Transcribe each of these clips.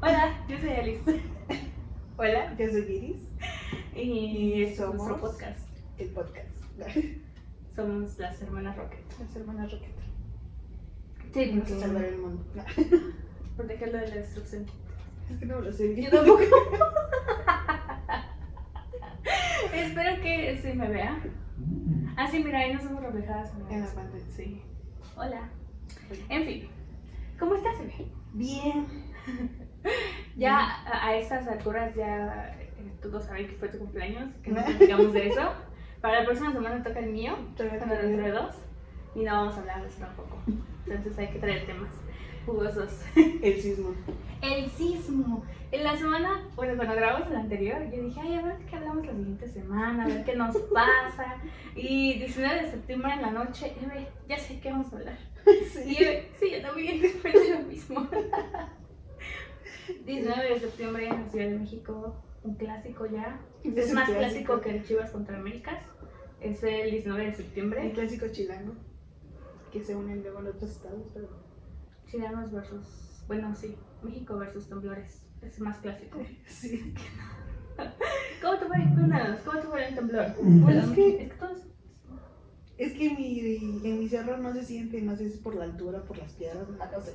Hola, yo soy Alice. Hola, yo soy Iris. Y, somos nuestro podcast. El podcast. Somos las hermanas Rocket. Las hermanas Rocket. Sí, Vamos a salvar el mundo. Protegerlo de la destrucción. Es que no lo sé. Yo tampoco. Espero que se me vea. Ah, sí, mira, ahí nos somos reflejadas en la pantalla. Sí. Hola. En fin, ¿cómo estás? Bien. Ya a estas alturas ya eh, todos saben que fue tu cumpleaños, que no platicamos de eso. Para la próxima semana toca el mío, dentro de dos, y no vamos a hablar de eso tampoco. Entonces hay que traer temas jugosos. El sismo. El sismo. En la semana, bueno, cuando grabamos el anterior, yo dije, ay, a ver qué hablamos la siguiente semana, a ver qué nos pasa. Y 19 de septiembre en la noche, ya sé qué vamos a hablar. Sí. Y yo, sí, yo también pensé lo mismo. 19 de septiembre en la Ciudad de México, un clásico ya. Es, más clásico. que el Chivas contra Américas. Es el 19 de septiembre. El clásico chilango, que se unen luego en otros estados, pero... Chilenos versus, bueno, sí, México versus temblores. Es más clásico. Sí. ¿Cómo te fue? ¿Cómo te fue el temblor? Pues es que... Es que todos... Es que mi, en mi cerro no se siente, no sé si es por la altura, por las piedras, no sé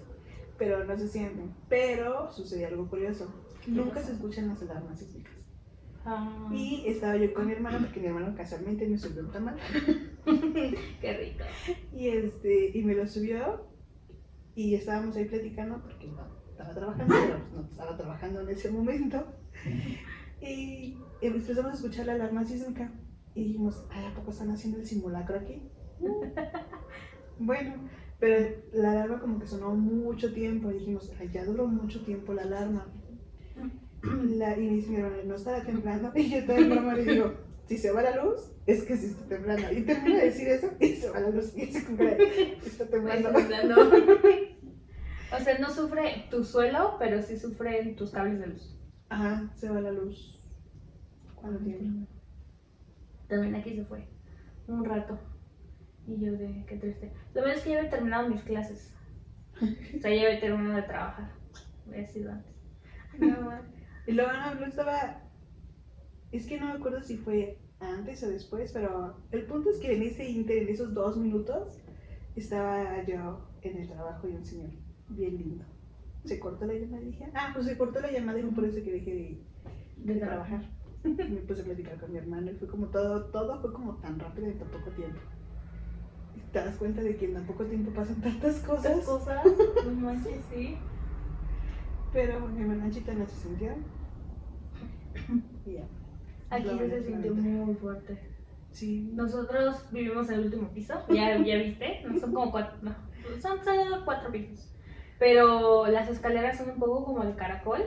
pero no se sienten. Pero sucedió algo curioso. Nunca se escuchan las alarmas sísmicas. Ah. Y estaba yo con mi hermano, porque mi hermano casualmente me subió un tamal. Qué rico. Y, este, y me lo subió y estábamos ahí platicando porque no, estaba trabajando, pero no estaba trabajando en ese momento. Y empezamos a escuchar la alarma sísmica y dijimos, ay, ¿a poco están haciendo el simulacro aquí? bueno, pero la alarma como que sonó mucho tiempo y dijimos, Ay, ya duró mucho tiempo la alarma. La, y hermano, no estaba temblando. Y yo todavía broma le digo, si se va la luz, es que sí está temblando. Y termina de decir eso y se va la luz y se cumple, está temblando. o sea, no sufre tu suelo, pero sí sufren tus cables de luz. Ajá, se va la luz. ¿Cuánto tiempo? También aquí se fue. Un rato. Y yo de qué triste. Lo menos es que ya había terminado mis clases. O sea, ya había terminado de trabajar. Había sido antes. y luego no, estaba. Es que no me acuerdo si fue antes o después, pero el punto es que en ese inter, en esos dos minutos, estaba yo en el trabajo y un señor bien lindo. Se cortó la llamada y dije, ah, pues se cortó la llamada y por eso que dejé de, de trabajar. me puse a platicar con mi hermano y fue como todo, todo fue como tan rápido en tan poco tiempo te das cuenta de que en tan poco tiempo pasan tantas cosas. Tantas cosas, no manches, sí. Pero mi hermana Chita no se sintió. ya. Aquí se sintió muy fuerte. Sí. Nosotros vivimos en el último piso, ya, ya viste, no son como cuatro, no, son solo cuatro pisos. Pero las escaleras son un poco como el caracol,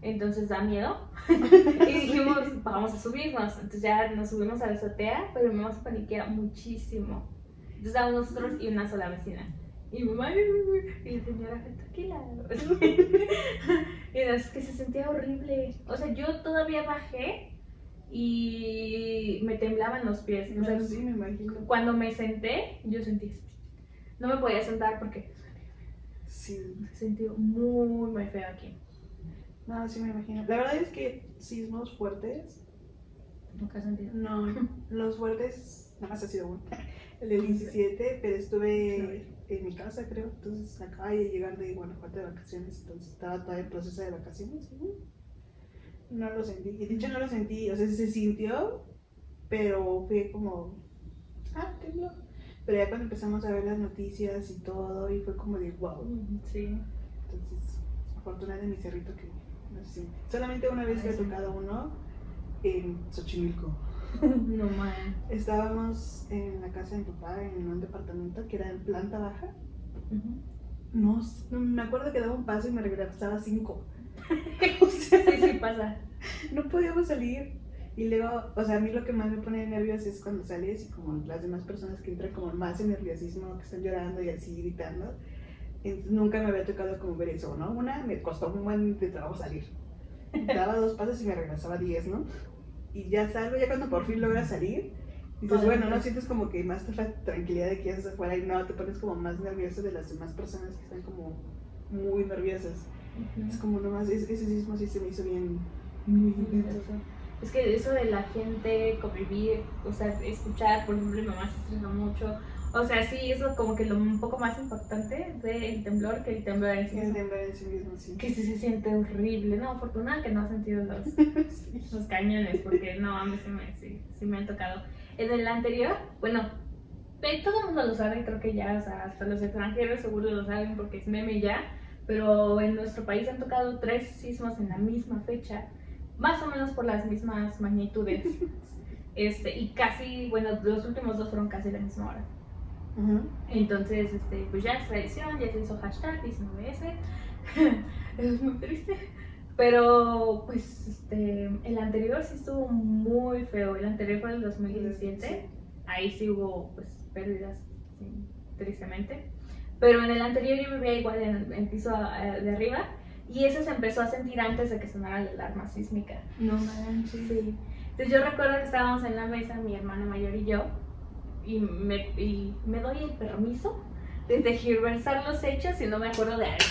entonces da miedo. y dijimos, vamos a subirnos. Entonces ya nos subimos a la azotea, pero mi mamá se paniquea muchísimo. Entonces estábamos nosotros y una sola vecina. Y mi mamá, y la señora, tranquila. y es que se sentía horrible. O sea, yo todavía bajé y me temblaban los pies. O sea, sí, me imagino. Cuando me senté, yo sentí. No me podía sentar porque. Sí. Sentí muy, muy feo aquí. No, sí me imagino. La verdad es que sismos fuertes. Nunca sentido. No, los fuertes, nada más ha sido uno el del 17, pero estuve en mi casa, creo. Entonces acababa de llegar de Guanajuato de vacaciones, entonces estaba todavía en proceso de vacaciones. No lo sentí. Y de hecho no lo sentí, o sea, se sintió, pero fue como, ah, tembló. Pero ya cuando empezamos a ver las noticias y todo, y fue como de wow. Sí. Entonces, afortunadamente de mi cerrito que no sé Solamente una vez que he tocado uno en Xochimilco. No man. Estábamos en la casa de mi papá en un departamento que era en planta baja. no, me acuerdo que daba un paso y me regresaba cinco. o sea, sí, sí pasa. No podíamos salir. Y luego, o sea, a mí lo que más me pone nervioso es cuando sales y como las demás personas que entran como más en nerviosismo, que están llorando y así gritando. Entonces, nunca me había tocado como ver eso, ¿no? Una, me costó un buen de trabajo salir. Daba dos pasos y me regresaba diez, ¿no? Y ya salgo, ya cuando por fin logras salir, dices, bueno, no sientes como que más tranquilidad de que estás afuera y no, te pones como más nervioso de las demás personas que están como muy nerviosas. Es como nomás, ese, ese sismo sí se me hizo bien, muy intenso. Es que eso de la gente convivir, o sea, escuchar, por ejemplo, mi mamá se estresa mucho. O sea, sí, eso como que lo un poco más importante del temblor que el temblor en sí. El mismo. temblor en sí mismo, sí. Que sí se siente horrible. No, afortunada que no ha sentido los, Sí. los cañones, porque no, a mí sí me, sí, sí me han tocado. En el anterior, bueno, todo el mundo lo sabe, creo que ya, o sea, hasta los extranjeros seguro lo saben porque es meme ya, pero en nuestro país han tocado tres sismos en la misma fecha, más o menos por las mismas magnitudes. Este, y casi, bueno, los últimos dos fueron casi la misma hora. Ujú. Entonces, este, pues ya es tradición, ya se hizo hashtag 19S. es muy triste. Pero, pues, este, el anterior sí estuvo muy feo. El anterior fue el 2017. Ahí sí hubo, pues, pérdidas, sí, tristemente. Pero en el anterior yo vivía igual en el, en el piso eh, de arriba. Y eso se empezó a sentir antes de que sonara la alarma sísmica. No manches. Sí. Entonces yo recuerdo que estábamos en la mesa, mi hermana mayor y yo, y me, y me doy el permiso de tergiversar los hechos y no me acuerdo de algo.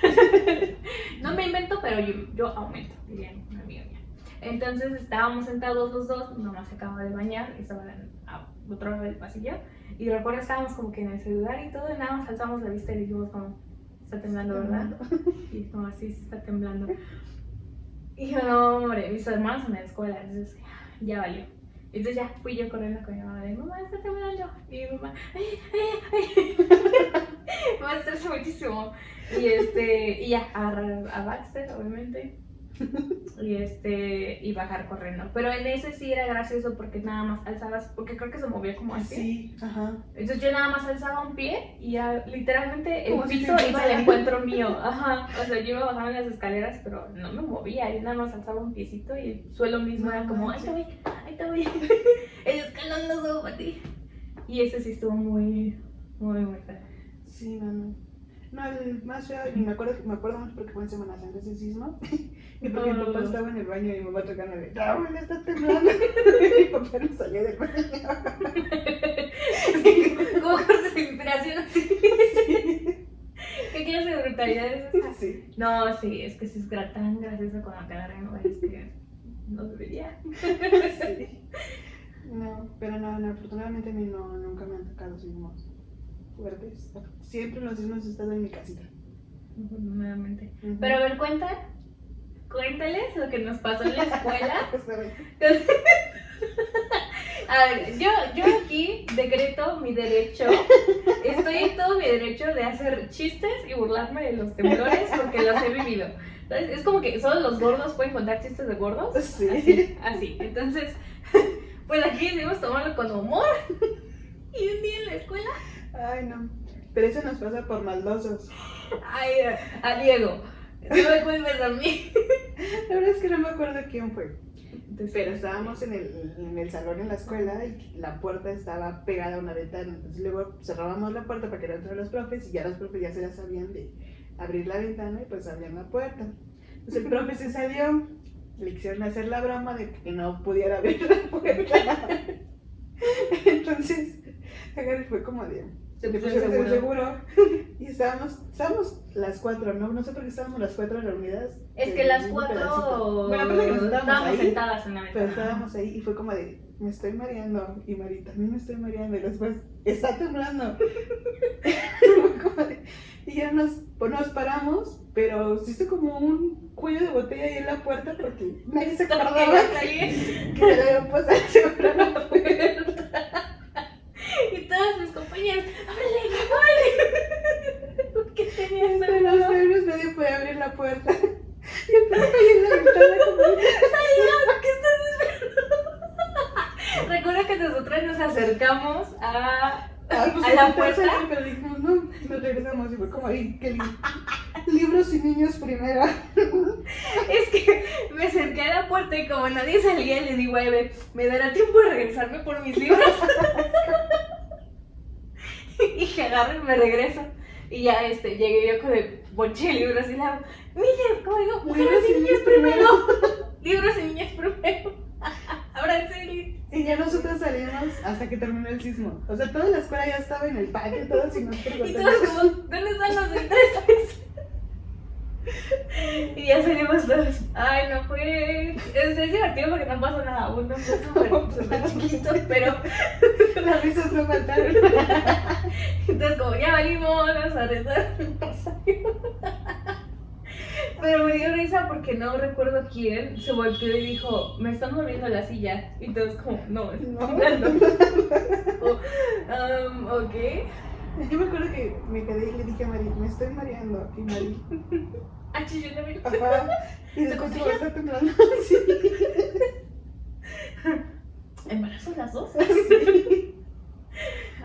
no me invento, pero yo, yo aumento, diría una amiga mía. Entonces estábamos sentados los dos, mi mamá se acaba de bañar, y estaba en, a otro lado del pasillo, y recuerdo que estábamos como que en el celular y todo, y nada más alzamos la vista y dijimos como, está temblando, ¿verdad? Y como así se está temblando. Y yo, no, hombre, mis hermanos en la escuela, entonces ya valió. Entonces ya fui yo corriendo con mi mamá de, mamá, está temblando. Y mi mamá, ay, ay, ay. me estresa muchísimo. Y este, y ya, agarrar a Baxter, obviamente. Y este, y bajar corriendo. Pero en ese sí era gracioso porque nada más alzabas, porque creo que se movía como así. Sí, ajá. Entonces yo nada más alzaba un pie y ya literalmente el si piso te iba al encuentro mío. Ajá. O sea, yo iba bajando las escaleras, pero no me movía. Yo nada más alzaba un piecito y el suelo mismo No era como, ahí te voy. el escalón no subo para ti. Y ese sí estuvo muy, muy, muy feo. Sí, no, no. No, el más feo, y me acuerdo, me acuerdo mucho porque fue en Semana Santa ese sismo. Y porque mi papá estaba en el baño y mi mamá tocándole, ¡Ya, me está temblando! y mi papá no salió del baño. como cortes de inspiración así. ¿Qué clase de brutalidad es esa? Sí. No, sí, es que si es tan gracioso cuando te agarran, güey, no debería. sí. No, pero no, no, afortunadamente a mí no, nunca me han tocado sismos fuertes. Siempre los sismos he estado en mi casita. Nuevamente. Ujú. Pero a ver, cuenta, cuéntales lo que nos pasó en la escuela. A ver, yo, yo aquí decreto mi derecho, estoy en todo mi derecho de hacer chistes y burlarme de los temblores porque los he vivido. Entonces, es como que solo los gordos pueden contar chistes de gordos. Sí. Así, así. Entonces, pues aquí decidimos tomarlo con humor. Y un día en la escuela, Ay, no. Pero eso nos pasa por maldosos. ay, a Diego, no me culpes a mí. La verdad es que no me acuerdo quién fue. Pero estábamos en el, en el salón en la escuela y la puerta estaba pegada a una ventana. Entonces luego cerrábamos la puerta para que no entraran los profes y ya los profes ya se la sabían de abrir la ventana y pues abrían la puerta. Entonces el profe se salió, le quisieron hacer la broma de que no pudiera abrir la puerta. Entonces fue como de... Se pusieron seguro. y estábamos, estábamos las cuatro, ¿no? No sé por qué estábamos las cuatro reunidas. Es que las cuatro. Bueno, que nos sentábamos estábamos ahí, sentadas en la pero ventana. estábamos ahí y fue como de, me estoy mareando. Y Mari, también me estoy mareando. Y después, está temblando. Y ya nos, pues nos paramos, pero se hizo como un cuello de botella ahí en la puerta porque nadie se acordaba salir. que le habían puesto el seguro a la Y todas mis compañeras, ¡ábrele, ábrele! ¿Por qué tenías Entre los nervios nadie podía abrir la puerta. Y profe ahí en la ventana como de, Salgan, ¿qué estás? Recuerdo que nosotras nos acercamos a, Ah, pues, a la puerta. Pero dijimos, no, nos regresamos y fue como, ay, qué lindo. Libros y niños primero. Es que me acerqué a la puerta y como nadie salía, le digo a Eve, ¿me dará tiempo de regresarme por mis libros? y que agarro y me regreso. Y ya este, llegué yo con el bonche de libros y la niñas, ¿cómo digo? Mujeres y niños primero. libros y niñas primero. Ahora sí. Y ya nosotros salimos hasta que terminó el sismo. O sea, toda la escuela ya estaba en el patio, todos y nosotros Y todos como, ¿dónde están los intereses? los dos. Ay, no fue. Es, es divertido porque no pasó nada. Uno fue súper, súper chiquito, pero. Las risas no faltaron. Entonces, como ya valimos, nos arrestaron. Pero me dio risa porque no recuerdo quién se volteó y dijo, me están moviendo la silla. Y todos como, no, estoy No. temblando. um, ok. Yo me acuerdo que me quedé y le dije a Mari, me estoy mareando. Y Mari, Ah, yo también. ajá. Y ¿Se después se confía? está temblando. Sí. ¿Embarazo las dos?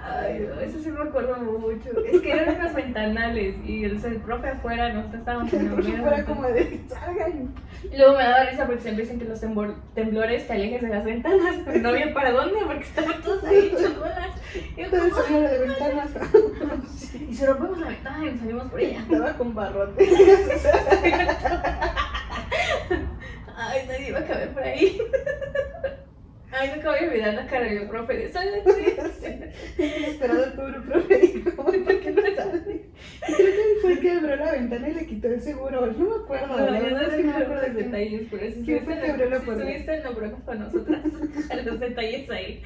Ay, eso sí me acuerdo mucho. Es que eran unos ventanales y el, el profe afuera, nosotros estábamos en el fuera como de, salgan. Y luego me daba risa porque siempre dicen que los temblores te alejes de las ventanas, pero no había para dónde porque estaban todos ahí hechos bolas. Y yo como, de ventanas. Y se rompemos la ventana y nos salimos por ella. Estaba con barrote. Ay, nadie va a caber por ahí. Ay, nunca voy a olvidar la cara del profe de esa noche. Esperado el pobre profe. como, ¿por qué no sale? Creo que fue el que abrió la ventana y le quitó el seguro. No me acuerdo. No, la no verdad es que no me acuerdo los de detalles, pero si ¿Quién fue que abrió la si puerta? estuviste no broma con nosotras, los detalles ahí.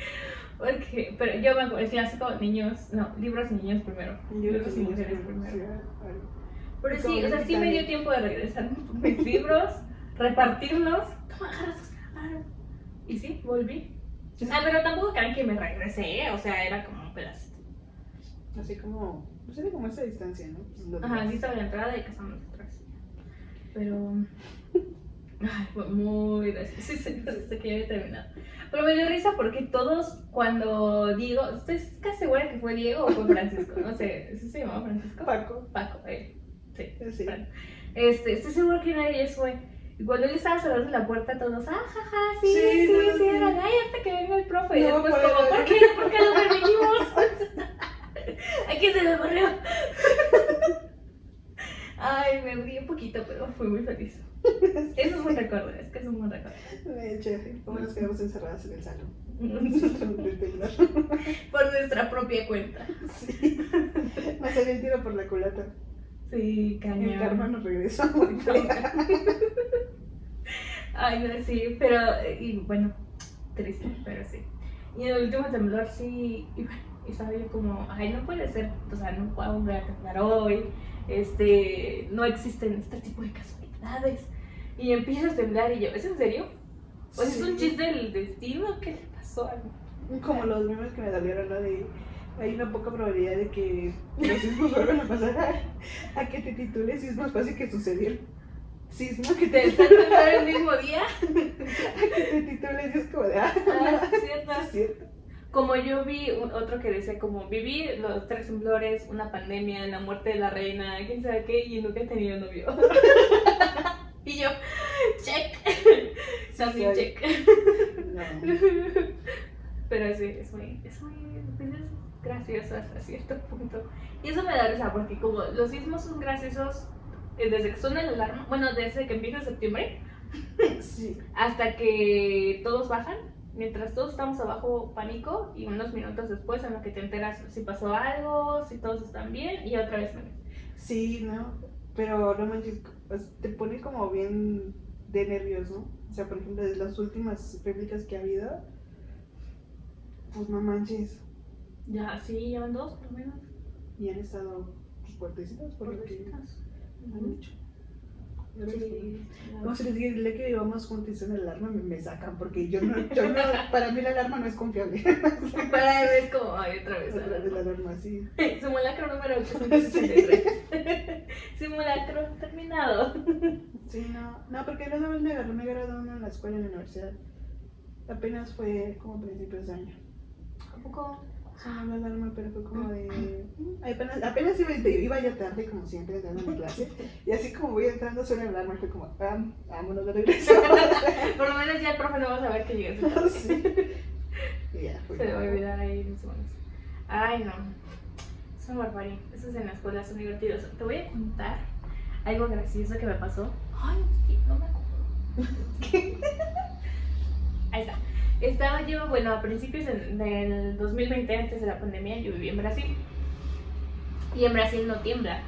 Porque, pero yo me acuerdo, el clásico, niños, no, libros y niños primero. Libros y mujeres primero. Pero sí, o sea, sí me dio tiempo de regresar mis libros, repartirlos. Toma, agarra agarra. Y sí, volví. Ah, pero tampoco crean que me regresé, ¿eh? o sea, era como un pedacito. Así como, pues era como esa distancia, ¿no? Pues lo Ajá, aquí estaba la entrada y casamos atrás. Pero. Ay, fue muy gracioso. Sí, sí, sí, que ya había terminado. Pero me dio risa porque todos, cuando Diego. Estoy casi segura que fue Diego o fue Francisco. No sé, ¿sí se llamaba Francisco? Paco. Paco, él. Sí. Sí. Fran. Este, estoy segura que nadie de fue. Y cuando él estaba cerrando la puerta, todos, ah, jaja, sí, sí, Sí, sí, sí, órale, ay, hasta que venga el profe. Y después, por como, ¿por qué? ¿Por qué lo permitimos? ¿A quién se le ocurrió? Ay, me rí un poquito, pero fui muy feliz. Eso es un recuerdo, es que es un buen recuerdo. De hecho, como nos quedamos encerradas en el salón. Temblor. Por nuestra propia cuenta. Sí. Me salió el tiro por la culata. Sí, cañón. El karma nos regresó muy. Ay, no, sí, pero, y bueno, triste, pero sí. Y en el último temblor sí, y bueno, y estaba yo como, ay, no puede ser, o sea, no puedo volver a temblar hoy, este, no existen este tipo de casualidades. Y empieza a temblar y yo, ¿es en serio? ¿O sea, es un chiste del destino? ¿Qué le pasó a mí? Como los memes que me dolieron, ¿no? De hay una poca probabilidad de que los sismos vuelvan a pasar a, a que te titules sismos fácil que sucedió. Sismo que ¿Te temblando el mismo día? a que te titules y es como de ah, Ah, cierto. es cierto. Como yo vi un- otro que decía como viví los tres temblores, una pandemia, la muerte de la reina, quién sabe qué, y nunca he tenido novio. y yo, check. Sí, soy. check. No. Pero sí, es muy, es muy pues es gracioso hasta cierto punto. Y eso me da risa porque como los sismos son graciosos eh, desde que suena la alarma, bueno, desde que empieza septiembre, Sí. hasta que todos bajan, mientras todos estamos abajo pánico y unos minutos después en lo que te enteras si pasó algo, si todos están bien y otra vez. Sí, no. Pero no manches, pues, te pone como bien de nervios, ¿no? O sea, por ejemplo, de las últimas réplicas que ha habido, pues no manches. Ya, sí, llevan dos por lo menos. Y han estado pues, fuertecitos por lo que Fuertecitas. han hecho. Sí, Como se les el que vivamos juntos y suena la alarma, me, me sacan, porque yo no, yo no, para mí la alarma no es confiable. Para él es como, ay, otra vez. Otra vez la alarma, sí. Simulacro número 863. Simulacro terminado. Sí, no, no, porque la vez me agarró, me agarró uno en la escuela, en la universidad. Apenas fue como principios de año. ¿A poco? Sonó la alarma, pero fue como de... mm, Apenas, apenas iba, iba ya tarde, como siempre, entrando a mi clase. Y así como voy entrando, suena la alarma, fue como, ah, vámonos de regreso. Por lo menos ya el profe no va a saber que llegué Sí. Y ya, fue Se le va a olvidar ahí mis manos. Ay, no. Una barbarie. Esos en la escuela son divertidos. Te voy a contar algo gracioso que me pasó. Ay, no me acuerdo. Ahí está. Estaba yo, bueno, a principios del, del 2020, antes de la pandemia, yo viví en Brasil. Y en Brasil no tiembla.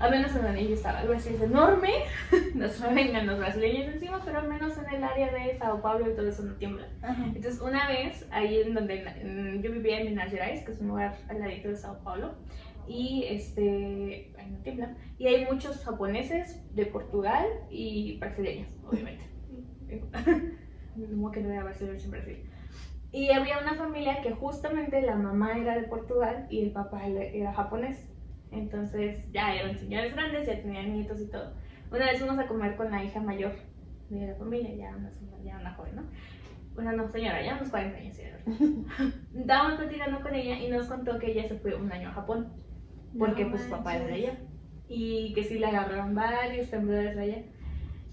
Al menos en donde yo estaba. Brasil es enorme, nos vengan los brasileños encima, pero al menos en el área de Sao Paulo y todo eso no tiembla. Ajá. Entonces, una vez, ahí en donde en- yo vivía en Minas Gerais, que es un lugar al ladito de Sao Paulo, y este, ahí no tiembla, y hay muchos japoneses de Portugal y brasileños, obviamente. Como que no era brasileño en Brasil. Y había una familia que justamente la mamá era de Portugal y el papá era japonés. Entonces ya eran señores grandes, ya tenían nietos y todo. Una vez fuimos a comer con la hija mayor de la familia, ya una, ya una joven, ¿no? Bueno, no, señora, ya unos 40 años. Estábamos platicando con ella y nos contó que ella se fue un año a Japón, porque No pues su papá era de allá. Y que sí le agarraron varios temblores allá.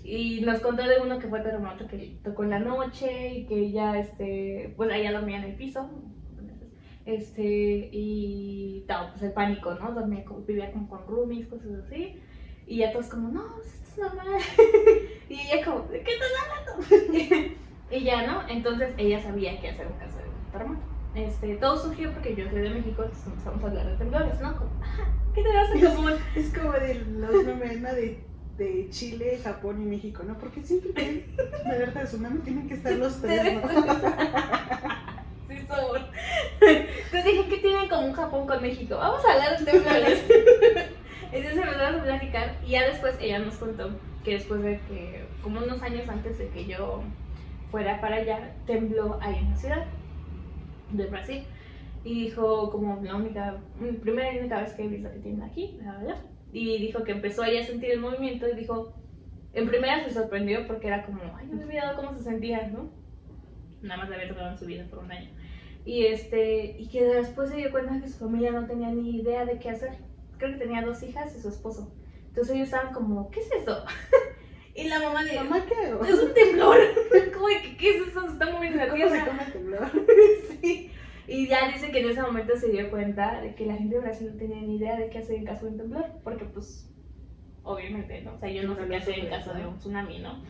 Y nos contó de uno que fue terremoto que tocó en la noche y que ella, este, pues ella dormía en el piso. Este, y no, pues el pánico, ¿no? Dormía vivía como con roomies, cosas así. Y ya todos como, no, esto es normal. y ella como, ¿de qué estás hablando? y ya, ¿no? Entonces ella sabía qué hacer en caso de un terremoto. Este, todo surgió porque yo soy de México, entonces empezamos a hablar de temblores, ¿no? Como, "Ah, ¿qué te en común? Es como de los memes de, de Chile, Japón y México, ¿no? Porque siempre que de verdad tsunami tienen que estar los tres, ¿no? Sí, somos. Entonces dije, ¿qué tienen como un Japón con México? Vamos a hablar de temblores. Entonces empezamos a platicar y ya después ella nos contó que después de que, como unos años antes de que yo fuera para allá, tembló ahí en la ciudad de Brasil. Y dijo, como la única, primera y única vez que he visto que tiembla aquí, bla, bla, bla. Y dijo que empezó ella a sentir el movimiento y dijo, en primera se sorprendió porque era como, ay, no me había dado cómo se sentía, ¿no? Nada más le había tocado en su vida por un año. Y, este, y que después se dio cuenta que su familia no tenía ni idea de qué hacer. Creo que tenía dos hijas y su esposo. Entonces ellos estaban como, ¿qué es eso? y la mamá le dijo, Mamá, ¿qué hago? es un temblor. como que, ¿qué es eso? Se está moviendo la ¿Cómo se tierra. come temblor? Sí. Y ya dice que en ese momento se dio cuenta de que la gente de Brasil no tenía ni idea de qué hacer en caso de un temblor, porque pues obviamente, ¿no? O sea, yo no sé qué hacer en caso de un tsunami, ¿no?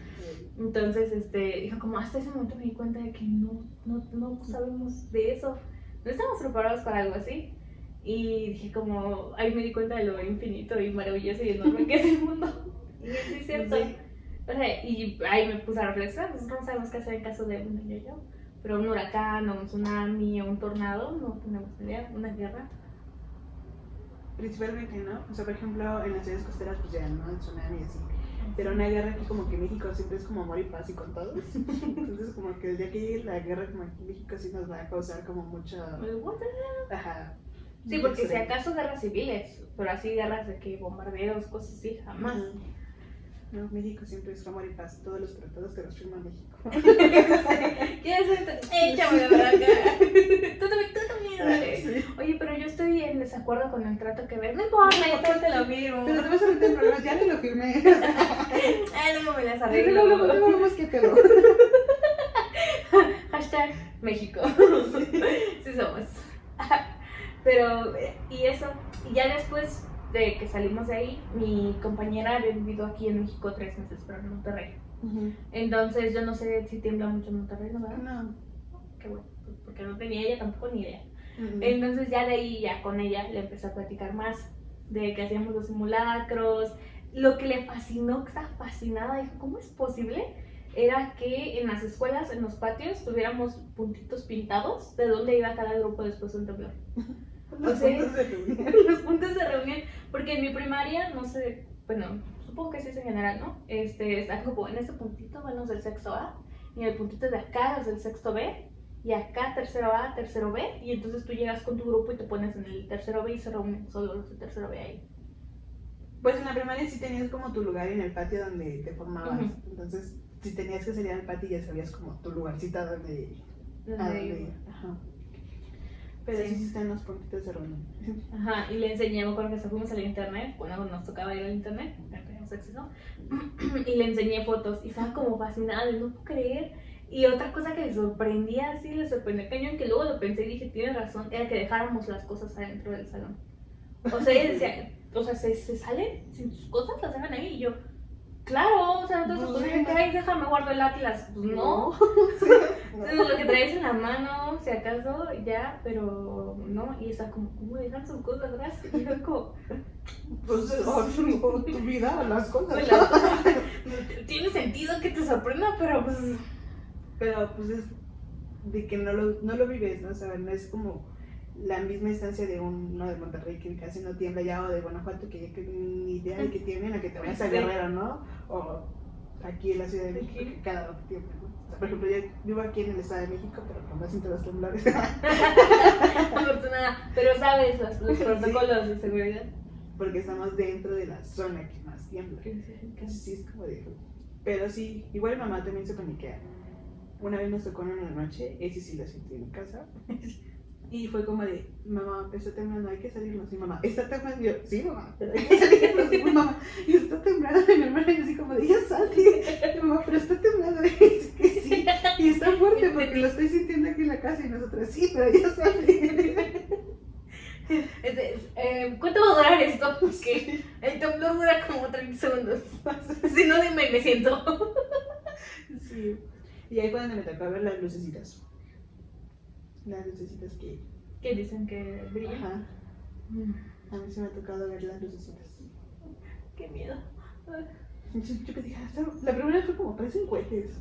Entonces, este, dijo como hasta ese momento me di cuenta de que no, no, no sabemos de eso, no estamos preparados para algo así. Y dije como, ahí me di cuenta de lo infinito y maravilloso y enorme que es el mundo. Y es cierto. Sí. O sea, y ahí me puse a reflexionar, nosotros no sabemos qué hacer en caso de un yo pero un huracán o un tsunami o un tornado, no tenemos idea, una guerra. Principalmente, ¿no? O sea, por ejemplo, en las ciudades costeras, pues ya, ¿no? El tsunami y así. Pero una guerra aquí como que México siempre es como amor y paz y con todos. Entonces como que el día que llegue la guerra como aquí México sí nos va a causar como mucho... What the- Ajá. Sí, porque si acaso guerras civiles, pero así guerras de que bombardeos, cosas así, jamás. Ujú. No, México siempre es amor y paz. Todos los tratados que los firma México. ¿Quieres ser? Échame para acá. Tú también, tú también, dale. Sí. Oye, pero yo estoy en desacuerdo con el trato que ves. No importa, yo te lo firmo. Pero te vas a meter en problemas, ya ni lo firmé. Ay, no me las Luego, arreglo. luego, luego qué pedo. Hashtag México. Sí somos. Pero, eh, y eso. Y ya después de que salimos de ahí, mi compañera había vivido aquí en México tres meses, pero en Monterrey. Entonces yo no sé si tiembla mucho en Monterrey, ¿no? No. Qué bueno, pues, porque no tenía ella tampoco ni idea. Entonces ya de ahí, ya con ella, le empecé a platicar más de que hacíamos los simulacros. Lo que le fascinó, que estaba fascinada, dijo, ¿cómo es posible? Era que en las escuelas, en los patios, tuviéramos puntitos pintados de dónde iba cada grupo después de un temblor. Los sea, puntos de reunión. los puntos de reunión, porque en mi primaria, no sé, bueno, supongo que sí es en general, ¿no? Este, está como en este puntito van los del sexto A, y en el puntito de acá los del sexto B, y acá tercero A, tercero B, y entonces tú llegas con tu grupo y te pones en el tercero B y se reúnen solo los del tercero B ahí. Pues en la primaria sí tenías como tu lugar en el patio donde te formabas. Ujú. Entonces, si tenías que salir al patio ya sabías como tu lugarcita donde, a dónde ir. Ajá. Pero sí. Sí. están los puntitos de reunión. Ajá, y le enseñé, me acuerdo que fuimos al internet, cuando nos tocaba ir al internet, ya teníamos acceso, y le enseñé fotos, y estaba como fascinada, no puedo creer. Y otra cosa que le sorprendía, así, le sorprendió cañón, que luego lo pensé y dije, tienes razón, era que dejáramos las cosas adentro del salón. O sea, ella decía, o sea, se, se salen sin sus cosas, las dejan ahí, y yo, claro, o sea, no te Pues, que, ay, déjame guardo el atlas, pues no. Sí. Entonces, lo que traes en la mano, si acaso, ya, pero no, y está como, ¿cómo dejan sus cosas atrás? Y yo como, Pues, o, tu vida, las cosas. Pues, Tiene sentido que te sorprenda, pero pues. Pero pues es de que no lo, no lo vives, ¿no? O sea, no es como la misma instancia de uno de Monterrey que casi no tiembla ya, o de Guanajuato que ya que ni idea de que tienen, a que te vayas a. Guerrero, ¿no? O aquí en la Ciudad de México, que cada rato tiembla, ¿no? O sea, por ejemplo, yo vivo aquí en el Estado de México, pero me siento los temblores. Afortunada. Pero sabes los, los Sí. protocolos de seguridad. porque estamos dentro de la zona que más tiembla. Entonces sí es como de... Pero sí, igual mamá también se paniquea. Una vez nos tocó en una noche, ese sí lo sentí en casa. Y fue como de, mamá, está temblando, hay que salirnos. Y mamá, está temblando. Yo, sí, mamá, pero hay que salirnos. Y mamá, y está temblando. Y mi hermana, y así como de, ya salte. Y mamá, pero está temblando. Y dice que sí. Y está fuerte porque lo estoy sintiendo aquí en la casa. Y nosotros, sí, pero ya salte. Eh, ¿Cuánto va a durar esto? Porque el temblor dura como 30 segundos. Si no, dime, me siento. Sí. Y ahí fue donde me tocó ver las lucecitas. Las lucecitas que. ¿Qué dicen que brilla? Ajá. Mm, A mí se me ha tocado ver las lucecitas. Qué miedo. Yo, yo que dije, ah, la primera fue como parecen cohetes.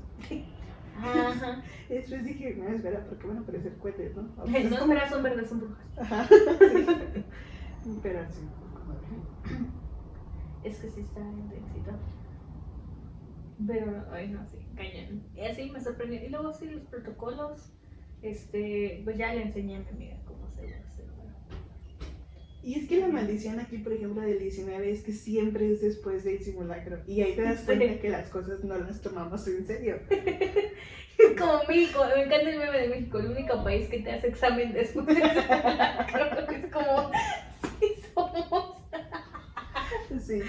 Ajá. Y después dije, no, espera, ¿por qué van a parecer cohetes, no? O No, es como- espera, son verdes, son brujas. Ajá. sí. Pero sí, como Es que sí está intensito. Pero, ay, no, sí, cañón. Y así me sorprendió. Y luego sí, los protocolos. Este, pues ya le enseñé a mi amiga cómo se hace. bueno. Y es que la maldición aquí, por ejemplo, del 19 es que siempre es después del simulacro. Y ahí te das Sí. cuenta que las cosas no las tomamos en serio. Es como México, me encanta el meme de México, el único país que te hace examen después de Creo que es como, sí somos. Sí.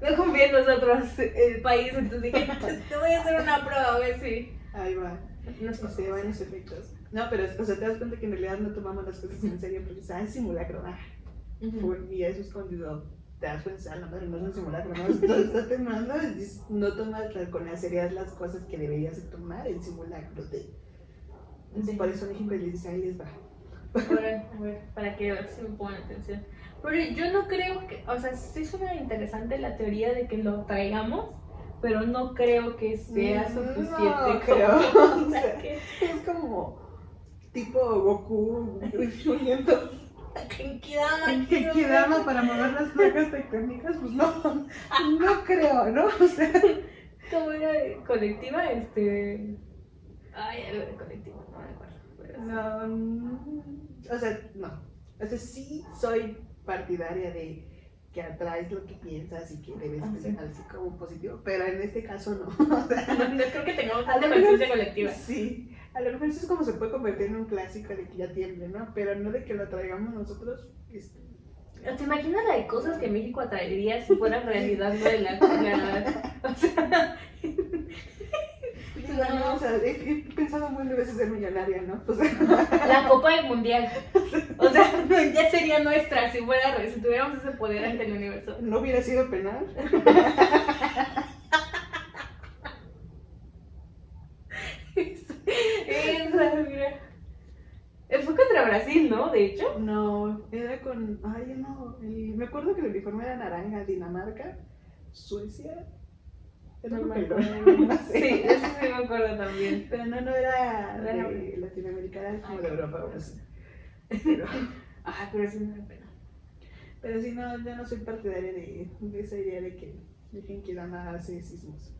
No confío en nosotros, el país, entonces dije, te voy a hacer una prueba a ver si Ahí va. Nos Se van los efectos. No, pero o sea, te das cuenta que en realidad no tomamos las cosas en serio porque ah, es simulacro. Ah, Ujú. Por- y eso es cuando te das cuenta, ah, la madre no es un simulacro, no, está temblando, no tomas con la seriedad las cosas que deberías de tomar en simulacro. De, Sí. Por eso México les dice, ahí les va. A ver, a ver, para que si me pongan atención. Pero yo no creo que, o sea, sí suena interesante la teoría de que lo traigamos, pero no creo que sea Mm, suficiente. no como- creo. o sea, que Es como tipo Goku huyendo en Kidama, en quiero Genkidama para mover las placas tectónicas, pues no, no creo, ¿no? O sea, ¿Cómo era colectiva? Este. Ay, algo de colectiva, no me acuerdo. pero no, mm, o sea, no. O sea, sí soy partidaria de que atraes lo que piensas y que debes Ah, pensar así como positivo, pero en este caso no. O sea, No, no creo que tengamos tanta conciencia colectiva. Sí, a lo mejor eso es como se puede convertir en un clásico de que ya tiemble, ¿no? Pero no de que lo traigamos nosotros. este, ¿Te imaginas la de cosas que México atraería si fuera realidad lo de la, la- O sea, No, no, o sea, he, pensado muchas veces ser millonaria, ¿no? O sea, la Copa del Mundial. O sea, ya sería nuestra si fuera si tuviéramos ese poder ante el universo. no hubiera sido penal. Esa, mira. Eh, Fue contra Brasil, ¿no? De hecho. No, era con. Ay, no. el- me acuerdo que el uniforme era naranja, Dinamarca, Suecia. No me acuerdo. Sí, eso sí me acuerdo también. Pero no, no era Era- de Latinoamérica, era como Ah, de. Europa o así. Pero, sí me da pena. pero sí, no, yo no soy partidaria de, de esa idea de que dejen que Dana hace sismos.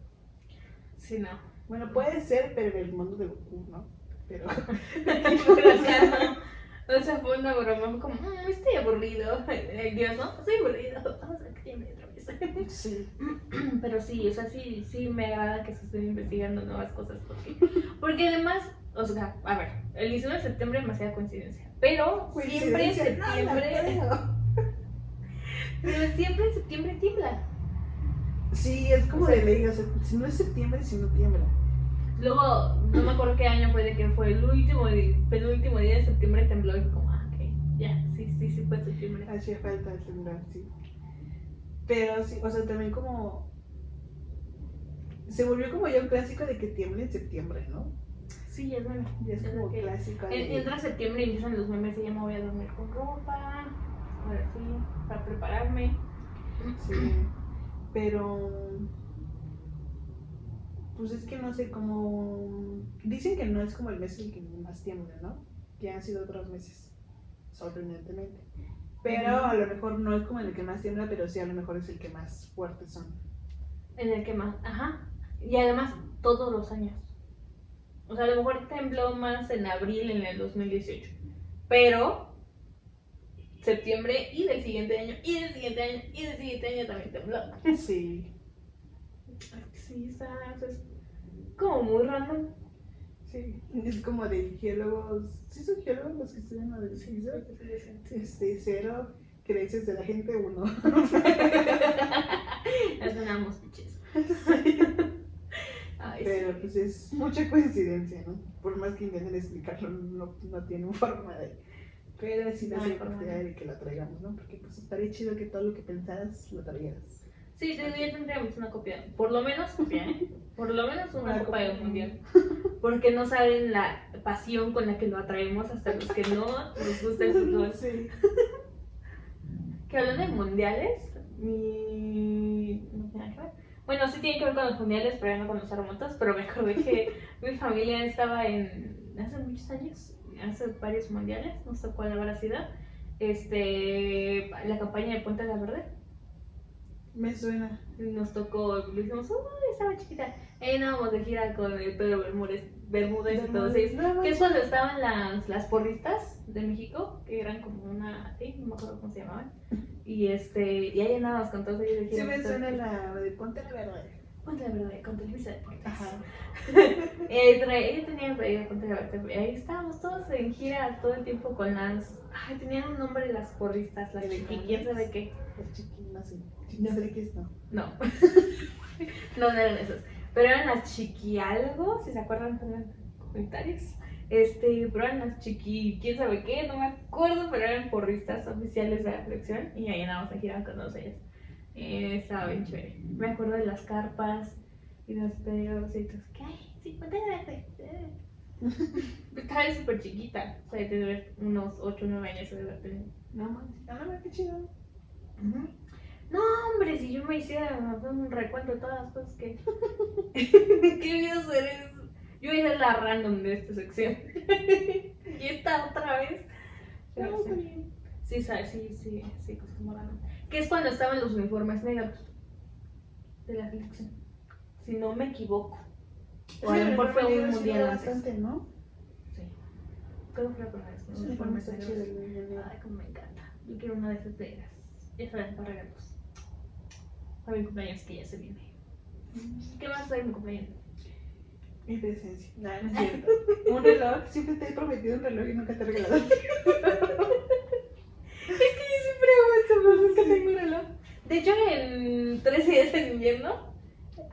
Sí, no. Bueno, puede ser, pero en el mundo de Goku, ¿no? Pero Pero, o sea, no. O sea, fue una broma, como, "Mm, estoy aburrido. El dios, ¿no? Estoy aburrido. Vamos a que me otra sí. Pero sí, o sea, sí, sí me agrada que se estén investigando nuevas cosas. Porque, porque además, o sea, a ver, el 19 de septiembre es demasiada coincidencia. Pero siempre en no septiembre. Pero siempre en septiembre tiembla. Sí, es como O sea, de ley, o sea, si no es septiembre, si no tiembla. Luego, no me acuerdo qué año fue de que fue el último, di- penúltimo día de septiembre tembló y como, ah, ok, ya, sí, sí, sí fue septiembre. Hacía falta temblar, sí. Pero sí, o sea, también como. Se volvió como ya un clásico de que tiembla en septiembre, ¿no? Sí, es bueno. Ya es Es como que- clásico. De- Entra septiembre y empiezan los memes y ya me voy a dormir con ropa. ahora sí, para prepararme. Sí, pero pues es que no sé cómo dicen que no es como el mes en el que más tiembla, ¿no? Que han sido otros meses, sorprendentemente. Pero a lo mejor no es como el que más tiembla, pero sí a lo mejor es el que más fuertes son. En el que más, ajá. Y además, todos los años. O sea, a lo mejor tembló más en abril en el 2018. Pero septiembre y del siguiente año, y del siguiente año, y del siguiente año también tembló. Sí, Sí, está, es como muy random. Sí. Es como de geólogos. ¿Sí son geólogos los que estudian lo del sismo? Este, cero creencias de la gente, uno. Ya sonamos piches. Ay, Pero sí. pues es mucha coincidencia, ¿no? Por más que intenten explicarlo, no, no tienen forma de... Pero sí No forma. partidaria de que lo traigamos, ¿no? Porque pues estaría chido que todo lo que pensaras lo trajeras. Sí, sí, ya tendríamos una copia. Por lo menos copia, ¿eh? Por lo menos una, copa de copia. mundial. Porque no saben la pasión con la que lo atraemos hasta los que no nos gusta el fútbol. Sí. Que hablando de mundiales, mi. No tiene nada que ver. Bueno, sí tiene que ver con los mundiales, pero ya no con los remotos. Pero me acordé que mi familia estaba en. Hace muchos años, hace varios mundiales, no sé cuál habrá sido. Este. La campaña de Puente de la Verde. Me suena. Nos tocó, le dijimos, uy, estaba chiquita. Ahí andábamos de gira con el Pedro Bermúdez, Bermúdez y todos ellos. No, Que es cuando estaban las, las porristas de México, que eran como una, sí, no me acuerdo cómo se llamaban. Y este, y ahí andábamos con todos ellos de Sí gira. me suena la de Ponte la Verde. Ponte la verdad, con Televisa Deportes. Ajá. Eh, tra- ella tenía traído Ponte la Verdad. Ahí estábamos todos en gira todo el tiempo con las. Ay, tenían un nombre las porristas, las chiqui, quién sabe qué. Los chiquis, no no. No. no, no eran esas. Pero eran las chiqui algo, si se acuerdan pongan en comentarios. Este, pero eran las chiqui, quién sabe qué, no me acuerdo, pero eran porristas oficiales de la selección y ahí andábamos a girar con todos ellos. Eh, estaba bien chévere. Me acuerdo de las carpas y los todos, ¿qué hay? Sí, ponte la verde. Eh. Estaba súper chiquita, o sea, de tener unos 8 o 9 años de haber tenido. No. Ah, no, qué chido. No, hombre, si yo me hiciera un recuento de todas las cosas que. ¿Qué voy a hacer? Es... Yo voy a ser la random de esta sección. y esta otra vez. No, Pero está sí, bien. sí, sabe, sí, sí, sí, cosas como random. Que es cuando estaban los uniformes negros de la selección. Si no me equivoco. O a Sí, lo mejor fue un sí mundial dura antes. bastante, ¿no? Sí. Creo que fue la primera vez Sí, uniformes negros. Ay, como me encanta. Yo quiero una de esas de las. Ya saben, para regalos. Para mi cumpleaños que ya se viene. ¿Qué más trae mi cumpleaños? Mi presencia. No, no es cierto. Un reloj. Siempre te he prometido un reloj y nunca te he regalado. Es que yo siempre hago esto, pero nunca tengo un reloj. De hecho, en 13 días en invierno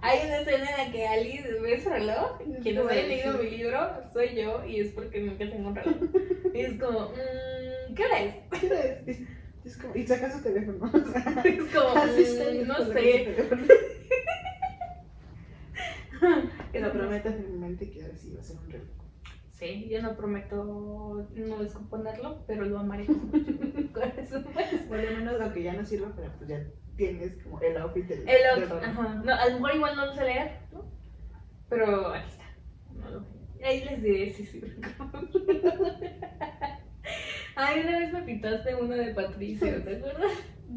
hay una escena en la que Alice ve su reloj. Quienes hayan leído mi libro soy yo y es porque nunca tengo un reloj. Y es como, mmm, ¿qué hora es? ¿Qué era? Es, es como, y saca su teléfono. O sea, Es como, así está "Mm, no sé. Que Lo prometo firmemente que ahora sí va a ser un reloj. Sí, yo no prometo no descomponerlo, pero lo amaré con mucho corazón. pues. Por lo menos lo que ya no sirve, pero pues ya tienes como el outfit del, El del reloj. ajá. No, a lo mejor igual no lo sé leer, ¿no? Pero aquí está. No lo- Ahí les diré si sirve. Ay, una vez me pintaste uno de Patricio, ¿te acuerdas?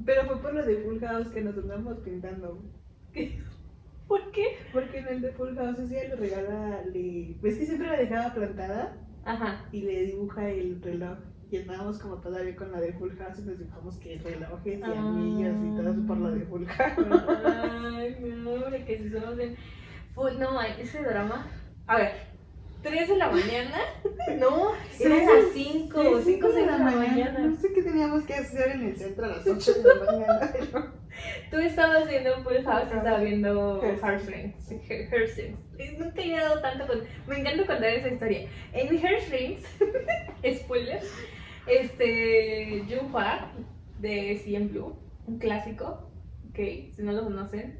Pero fue por lo de Full House que nos andamos pintando. ¿Por qué? Porque en el de Full House día le regala, le... ves que siempre la dejaba plantada Ajá. y le dibuja el reloj. Y andábamos como todavía con la de Full House y nos dibujamos que relojes y Ah. anillos y todo eso por lo de Full House. Ay, no, hombre, que si somos en. Fue- no, ese drama. A ver, 3 de la mañana. No, eran las 5 o 5 de la mañana. No sé qué teníamos que hacer en el centro a las 8 de la mañana. pero- Tú estabas viendo Full House estaba viendo Heartstrings. Nunca he dado tanto con. Me encanta contar esa historia. En Heartstrings, spoiler, este. Junhua de CM Blue, un clásico. Ok, si no lo conocen,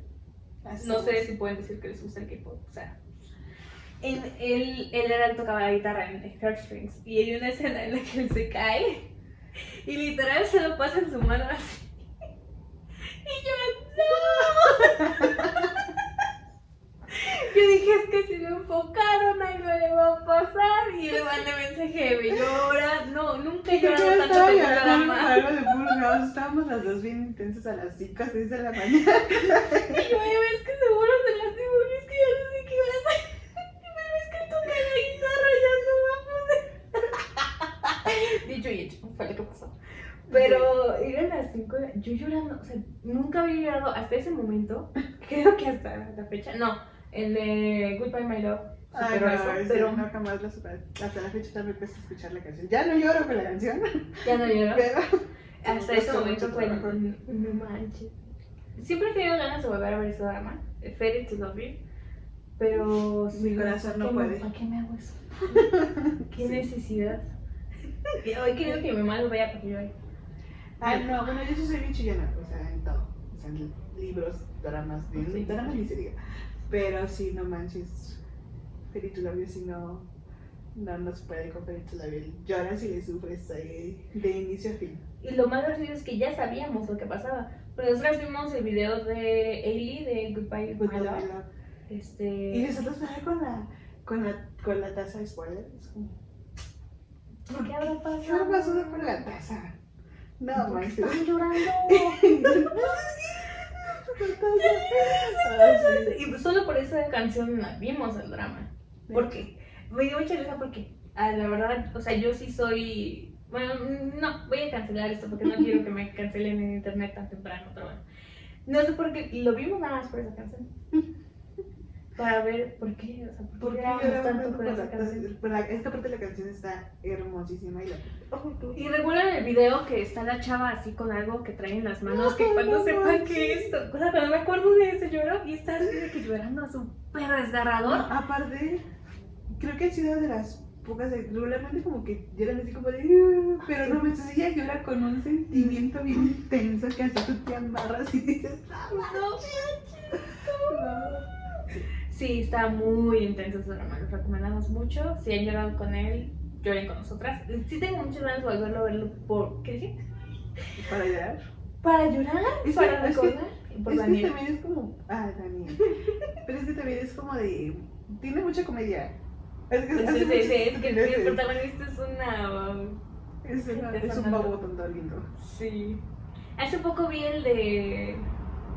Así no sé es. si pueden decir que les gusta el K-pop. O sea, él, él era el que tocaba la guitarra en Heartstrings. Y hay una escena en la que él se cae Y literal se lo pasa en su mano así. Y yo, ¡no! Yo dije, es que si lo enfocaron, algo le va a pasar. Y le mandé mensaje de llora. No, nunca he Yo llorado tanto un llorando algo de. Estábamos las dos bien intensas a las 5 6 de la mañana. Y yo, "Ay, ves que seguro se lastimó, es que ya no sé qué va a hacer. Y me ves que toca la guitarra, ya no va a poder. Dicho y hecho, fue lo que pasó. Pero eran las 5 yo llorando, o sea, nunca había llorado hasta ese momento, creo que hasta la fecha, no, el de Goodbye My Love, Ay, no, eso, pero no jamás la superé. Hasta la fecha también empecé a escuchar la canción. Ya no lloro con la canción, ya no lloró. pero Hasta ese momento fue, no manches. Siempre he tenido ganas de volver a ver ese drama, Fairy to Love You, pero Mi sí, corazón ¿para no puede. ¿Para qué me hago eso? ¿Qué Sí. necesidad? Hoy quiero que mi mamá vaya porque yo Ah, no, bueno, yo sí soy bien chillona, o sea, en todo. O sea, en libros, dramas, bien, Sí. dramas ni se diga. Pero sí, no manches. Love You, si no, no, no se puede con Love You. Lloras y le sufres ahí de inicio a fin. Y lo más gracioso es que ya sabíamos lo que pasaba. Pero nosotros vimos el video de Ailey de Goodbye Pues My Love. Este. Y nosotros nada con la, con la, con la taza de spoiler. ¿Qué habrá pasado? ¿Qué habrá pasado con la taza? No, ¿Por manches. están llorando? Y solo por esa canción vimos el drama. Porque me dio mucha risa porque, ah, la verdad, o sea, yo sí soy. Bueno, no, voy a cancelar esto porque no quiero que me cancelen en internet tan temprano, pero bueno. No sé por qué, lo vimos nada más por esa canción. Para ver por qué, o sea, por ¿Por qué lloramos tanto por esa canción. Esta parte de la canción está hermosísima y la. Y recuerdan el video que está la chava así con algo que trae en las manos, que cuando no sepa que esto, o sea, cuando me acuerdo de ese lloro y está así de que llorando súper desgarrador. Aparte, creo que ha sido de las pocas, de- regularmente como que lloran así como de. "Uh", pero no me ella llora con un sentimiento bien intenso que así tú te amarras y dices. "Ah, No, no". Sí, está muy intenso ese drama, lo recomendamos mucho. Si han llorado con él, lloren con nosotras. Sí tengo muchas ganas de volverlo a verlo por... ¿Qué dije? Para llorar. Para llorar, Es que- para es que- recordar. por es que también es como. Ah, Daniel. Pero es que también es como de. Tiene mucha comedia. Es que, muchos sí, es que el protagonista es una... Es, una- es es un babo tonto lindo. Sí. Hace poco vi el de.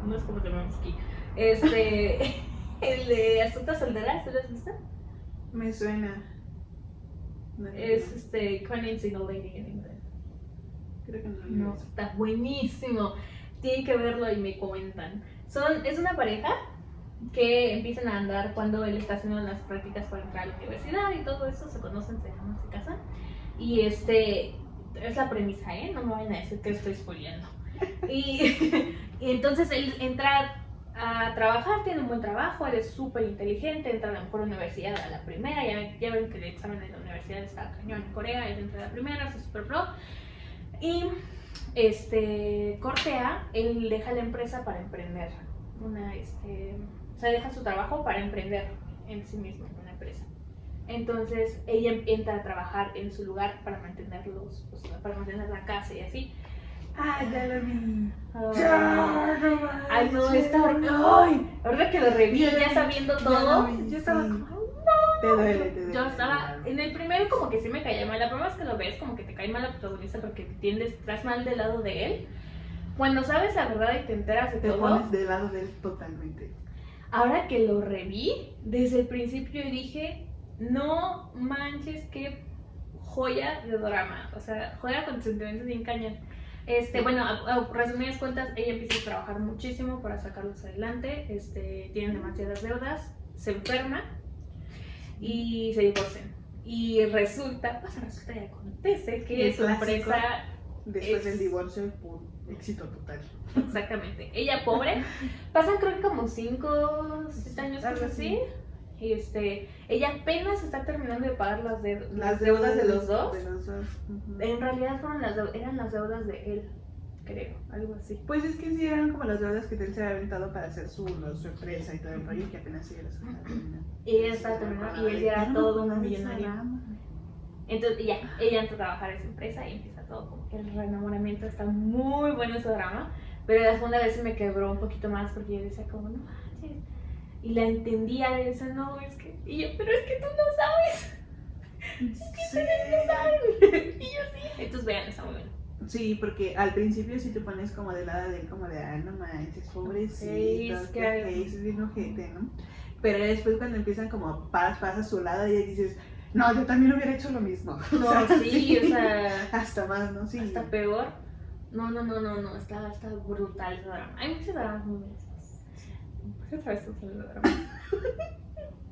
No es como se llama aquí. Este. el de Astuta Soltera, ¿se lo has visto? Me suena. No, Es este. Cunning Single Lady en inglés. Creo que no. lo No, está buenísimo. Tienen que verlo y me comentan. Son, es una pareja que empiezan a andar cuando él está haciendo las prácticas para entrar a la universidad y todo eso. Se conocen, se aman, se casan. Y este. Es la premisa, ¿eh? No me vayan a decir que estoy spoileando. Y, y entonces él entra a trabajar, tiene un buen trabajo, él es súper inteligente, entra a la mejor universidad a la primera, ya, ya ven que el examen de la universidad está cañón en Corea, él entra a la primera, es súper pro. Y este, Cortea, él deja la empresa para emprender. Una, este, o sea, deja su trabajo para emprender en sí mismo, una empresa. Entonces ella entra a trabajar en su lugar para mantenerlos, para mantener la casa y así. Ah, ya lo vi. Ah, Ya, no Ay, no, está. Ay, ahora que lo reví, Ya sabiendo ya todo, lo vi, yo estaba sí. como. Te duele, te duele. Yo estaba. En el primero, como que sí me caía mal. La primera vez que lo ves, como que te cae mal la protagonista porque tiendes, estás mal del lado de él. Cuando sabes la verdad y te enteras de Te todo, pones del lado de él totalmente. ahora que lo reví, desde el principio dije: No manches, qué joya de drama. O sea, juega con sentimientos bien cañón. Este, bueno, a, a resumidas cuentas, ella empieza a trabajar muchísimo para sacarlos adelante. Este, tienen demasiadas deudas, se enferma y se divorcian. Y resulta, pues resulta y acontece que su empresa, Después Es- del divorcio, por éxito total. exactamente, ella pobre, pasan creo que como 5, 7 años, algo así. Este, ella apenas está terminando de pagar las, de- Las deudas de los dos. De los dos. ujú. En realidad fueron las eran las deudas de él, creo, algo así. Pues es que sí eran como las deudas que él se había aventado para hacer su, su empresa y todo el rollo que apenas ella las estaba terminando. Y ella estaba terminando y él ya era todo un millonario. Entonces ya, ella entra a trabajar en esa empresa y empieza todo como que el reenamoramiento está muy bueno ese drama. Pero la segunda vez se me quebró un poquito más porque yo decía como, no manches. Y la entendía, y decía, no, es que... Y yo, pero es que tú no sabes. Es que ustedes no saben. y yo sí. Entonces vean, muy bueno. Sí, porque al principio sí te pones como de lado de él, como de, ay, no manches, pobrecito, es que- es bien ojete, ¿no? Pero después cuando empiezan como paz, paz a su lado, y dices, no, yo también hubiera hecho lo mismo. No, sí, o sea, Hasta más, ¿no? Sí. hasta peor. No, no, no, no, no, está, está brutal ese drama. Hay muchos dramas muy buenos. ¿Por qué otra vez estamos hablando de dramas?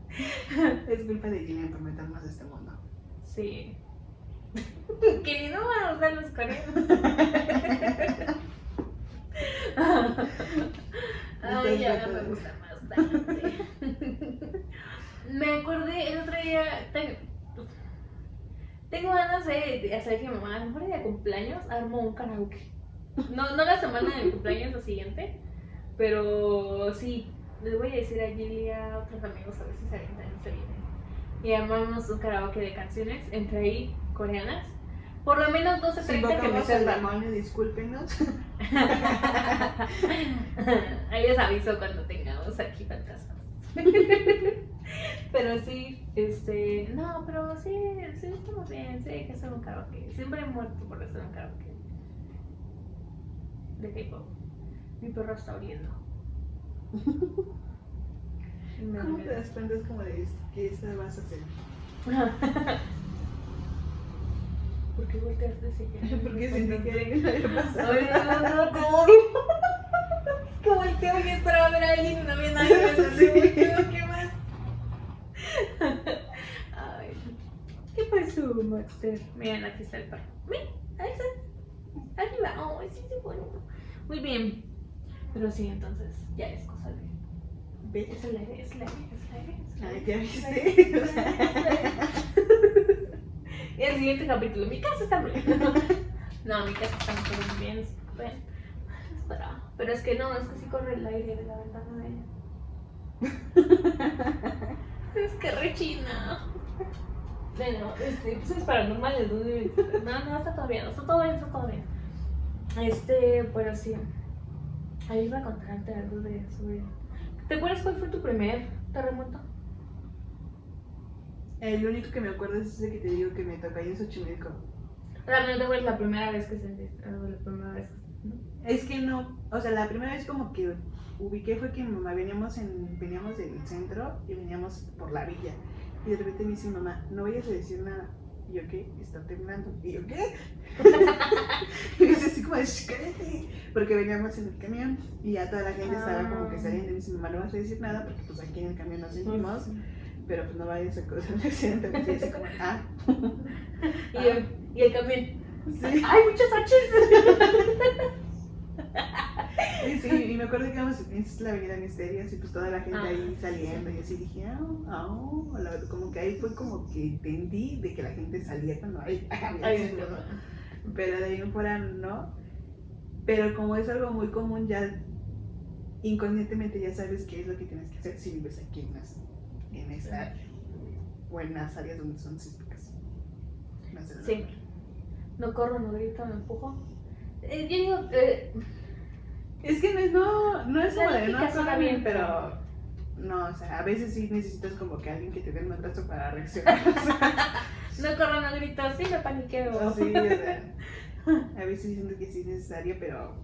Es culpa de Gillian por meternos a este mundo. Sí. que ni no van a usar los coreanos. Ay, ya me gusta bastante. me acordé el otro día. Tengo, ganas de, de hacer que mi mamá, a lo mejor de cumpleaños, armo un karaoke. No, no la semana del cumpleaños, la siguiente. Pero sí, les voy a decir a Gilly y a otros amigos a si se avientan se vienen. Y armamos un karaoke de canciones, entre ahí coreanas. Por lo menos 12 Si 30 que me sepan. demonio, discúlpenos. Ahí les aviso cuando tengamos aquí fantasmas. pero sí, este. No, pero sí, sí estamos bien, sí hay que hacer un karaoke. Siempre he muerto por hacer un karaoke. De K-pop. Mi perro está oliendo. ¿Cómo te das cuenta es como de que esto vas a hacer? ¿Por qué volteaste así? Porque sentí que alguien lo había pasado. Ay, no, no, ¿cómo? Que volteo y esperaba ver a alguien y no había nadie. Volteo, ¿qué más? Ay, ¿qué pasó, Maxter? Miren, aquí está el perro. Ven, ahí está. Arriba. Oh, sí, sí, bueno. Muy bien. Pero sí, entonces, ya es cosa de. Es el aire, es el aire, es el aire. ya viste. Y el siguiente capítulo, mi casa está muy bien. No, mi casa está muy bien. Espera. Pero es que no, es que sí corre el aire de la ventana de ella. Es que rechina. Bueno, este, pues es paranormal el 2023. No, no, está todo bien, está todo bien, está todo bien. Este, pero sí. Ahí iba a contarte algo de sobre. ¿Te acuerdas cuál fue tu primer terremoto? El único que me acuerdo es ese que te digo que me tocó ahí en Xochimilco. O sea, no te acuerdas la primera vez que sentiste. la primera vez. ¿no? Es que no, o sea, la primera vez como que ubiqué fue que mi mamá veníamos en, veníamos del centro y veníamos por la villa. Y de repente me dice mamá, no vayas a decir nada. Y yo, ¿qué? Está temblando. Y yo, ¿qué? y yo así como, "Shh, cállate. Porque veníamos en el camión y ya toda la gente estaba como que saliendo. Y me dice, mamá, no vas a decir nada porque pues aquí en el camión nos sentimos. Pero pues no vayas a causar un accidente. Entonces yo así como, ah. Y, el, y el camión. Sí. ¡Ay, muchos H's! Sí, sí, y me acuerdo que íbamos en la avenida Misterios y pues toda la gente Ah, ahí saliendo y así dije, ah, ah, verdad, como que ahí fue como que entendí de que la gente salía cuando no. ¿no? pero de ahí en fuera no. Pero como es algo muy común ya inconscientemente ya sabes qué es lo que tienes que hacer si vives aquí en, las, en esta área o en las áreas donde son sísmicas. Lo Sí. No corro, no grito, no empujo. Eh, yo digo que. Es que no es, no, no es como de no suena bien, pero no, o sea, a veces sí necesitas como que alguien que te dé un abrazo para reaccionar. O sea, No corro, no grito, sí me paniqueo. sí, o sea, a veces siento que sí es necesario, pero,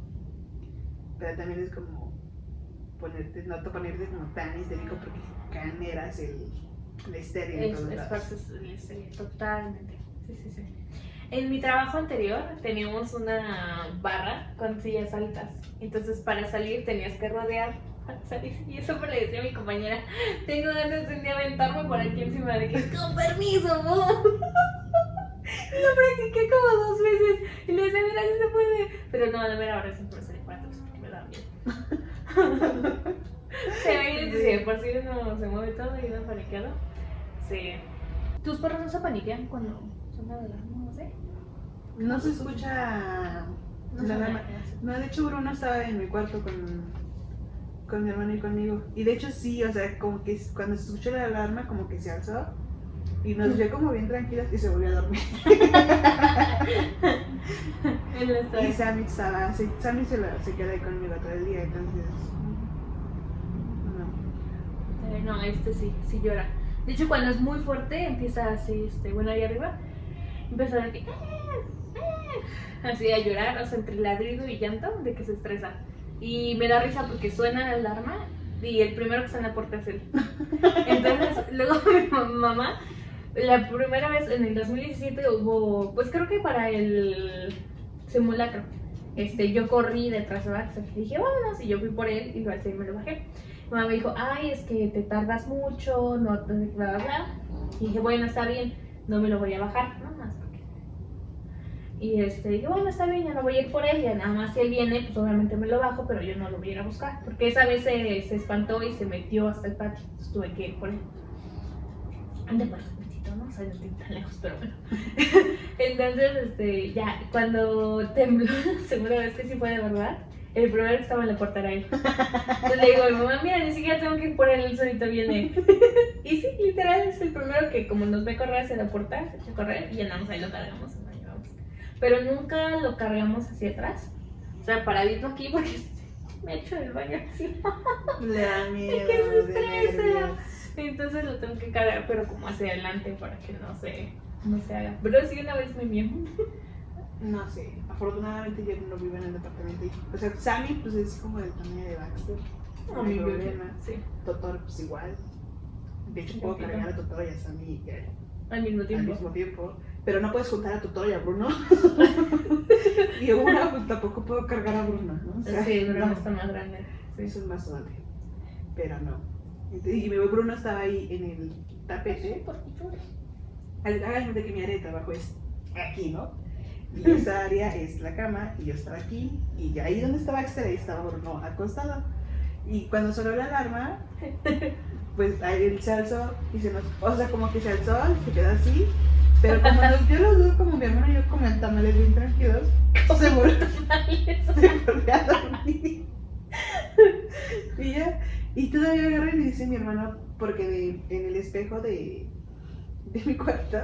pero también es como ponerte, no te ponerte como tan histérico porque generas el, la histeria en Es, es sí, totalmente. Sí, sí, sí. En mi trabajo anterior teníamos una barra con sillas altas. Entonces para salir tenías que rodear. Y eso le decía a mi compañera, tengo ganas de un día aventarme por aquí encima de que con permiso. Y lo practiqué como dos veces. Y le decía, mira, sí se puede. Pero no, la mera hora siempre salí para atrás porque me daba miedo. Sí, ahí sí, de por sí uno se mueve todo y uno paniqueado. Sí. ¿Tus perros no se paniquean cuando la alarma? No sé. No se escucha No alarma. paniquean. No, de hecho Bruno estaba en mi cuarto con, con mi hermano y conmigo. Y de hecho sí, o sea, como que cuando se escuchó la alarma como que se alzó Y nos vio como bien tranquilas y se volvió a dormir. Y Sammy, estaba, Sammy se, la- se queda ahí conmigo todo el día, entonces. No. Eh, No, este sí, sí llora. De hecho, cuando es muy fuerte, empieza así, este, bueno, ahí arriba, empieza a decir, así a llorar, o sea, entre ladrido y llanto, de que se estresa. Y me da risa porque suena la alarma y el primero que está en la puerta es él. Entonces, luego mi ma- mamá, la primera vez en el 2017 hubo, pues creo que para el simulacro, este, yo corrí detrás de y dije, vámonos, y yo fui por él y lo alcé me lo bajé. Mi mamá me dijo, ay, es que te tardas mucho, no, te- bla, bla, bla. Y dije, bueno, está bien, no me lo voy a bajar, ¿no? Más. Y este, dije, bueno, está bien, ya no voy a ir por él, ya nada más si él viene, pues obviamente me lo bajo, pero yo no lo voy a ir a buscar. Porque esa vez se, se espantó y se metió hasta el patio, entonces tuve que ir por él. Ande por el ¿no? O sea, no estoy tan lejos, pero bueno. Entonces, este, ya, cuando tembló segunda vez que sí fue de verdad, el primero que estaba en la puerta era él. Entonces le digo mamá, mira, ni siquiera tengo que ir por él, él solito viene. Y sí, literal, es el primero que como nos ve correr hacia la puerta, se echa a correr y más ahí lo cargamos. Pero nunca lo cargamos hacia atrás. O sea, paradito aquí porque me echo el baño así. Le da miedo. que se de estresa. nervios. Entonces lo tengo que cargar, pero como hacia adelante para que no se, no se haga. Pero sí, una vez me mió. No sé, afortunadamente yo no vivo en el departamento. O sea, Sammy pues es como del tamaño de Baxter. No mi problema. Sí, Totoro pues igual. De hecho puedo cargar a Totoro y a Sammy al mismo al mismo tiempo. Pero no puedes juntar a Totoro y a Bruno. y una pues tampoco puedo cargar a Bruno, ¿no? O sea, Sí, pero no no. está más grande. Sí. Es más grande. Pero no. Y mi Bruno estaba ahí en el tapete. Hagan de que mi área de trabajo es aquí, ¿no? Y esa área es la cama y yo estaba aquí y ahí donde estaba Baxter ahí estaba Bruno acostado. Y cuando sonó la alarma, pues ahí él se alzó y se nos, o sea, como que se alzó, se quedó así. Pero como nos vio los dos, como mi hermano y yo como en tamales bien tranquilos, se volvió, se volvió a dormir. y ya, y todavía agarré y me dice mi hermano, porque de- en el espejo de, de mi cuarto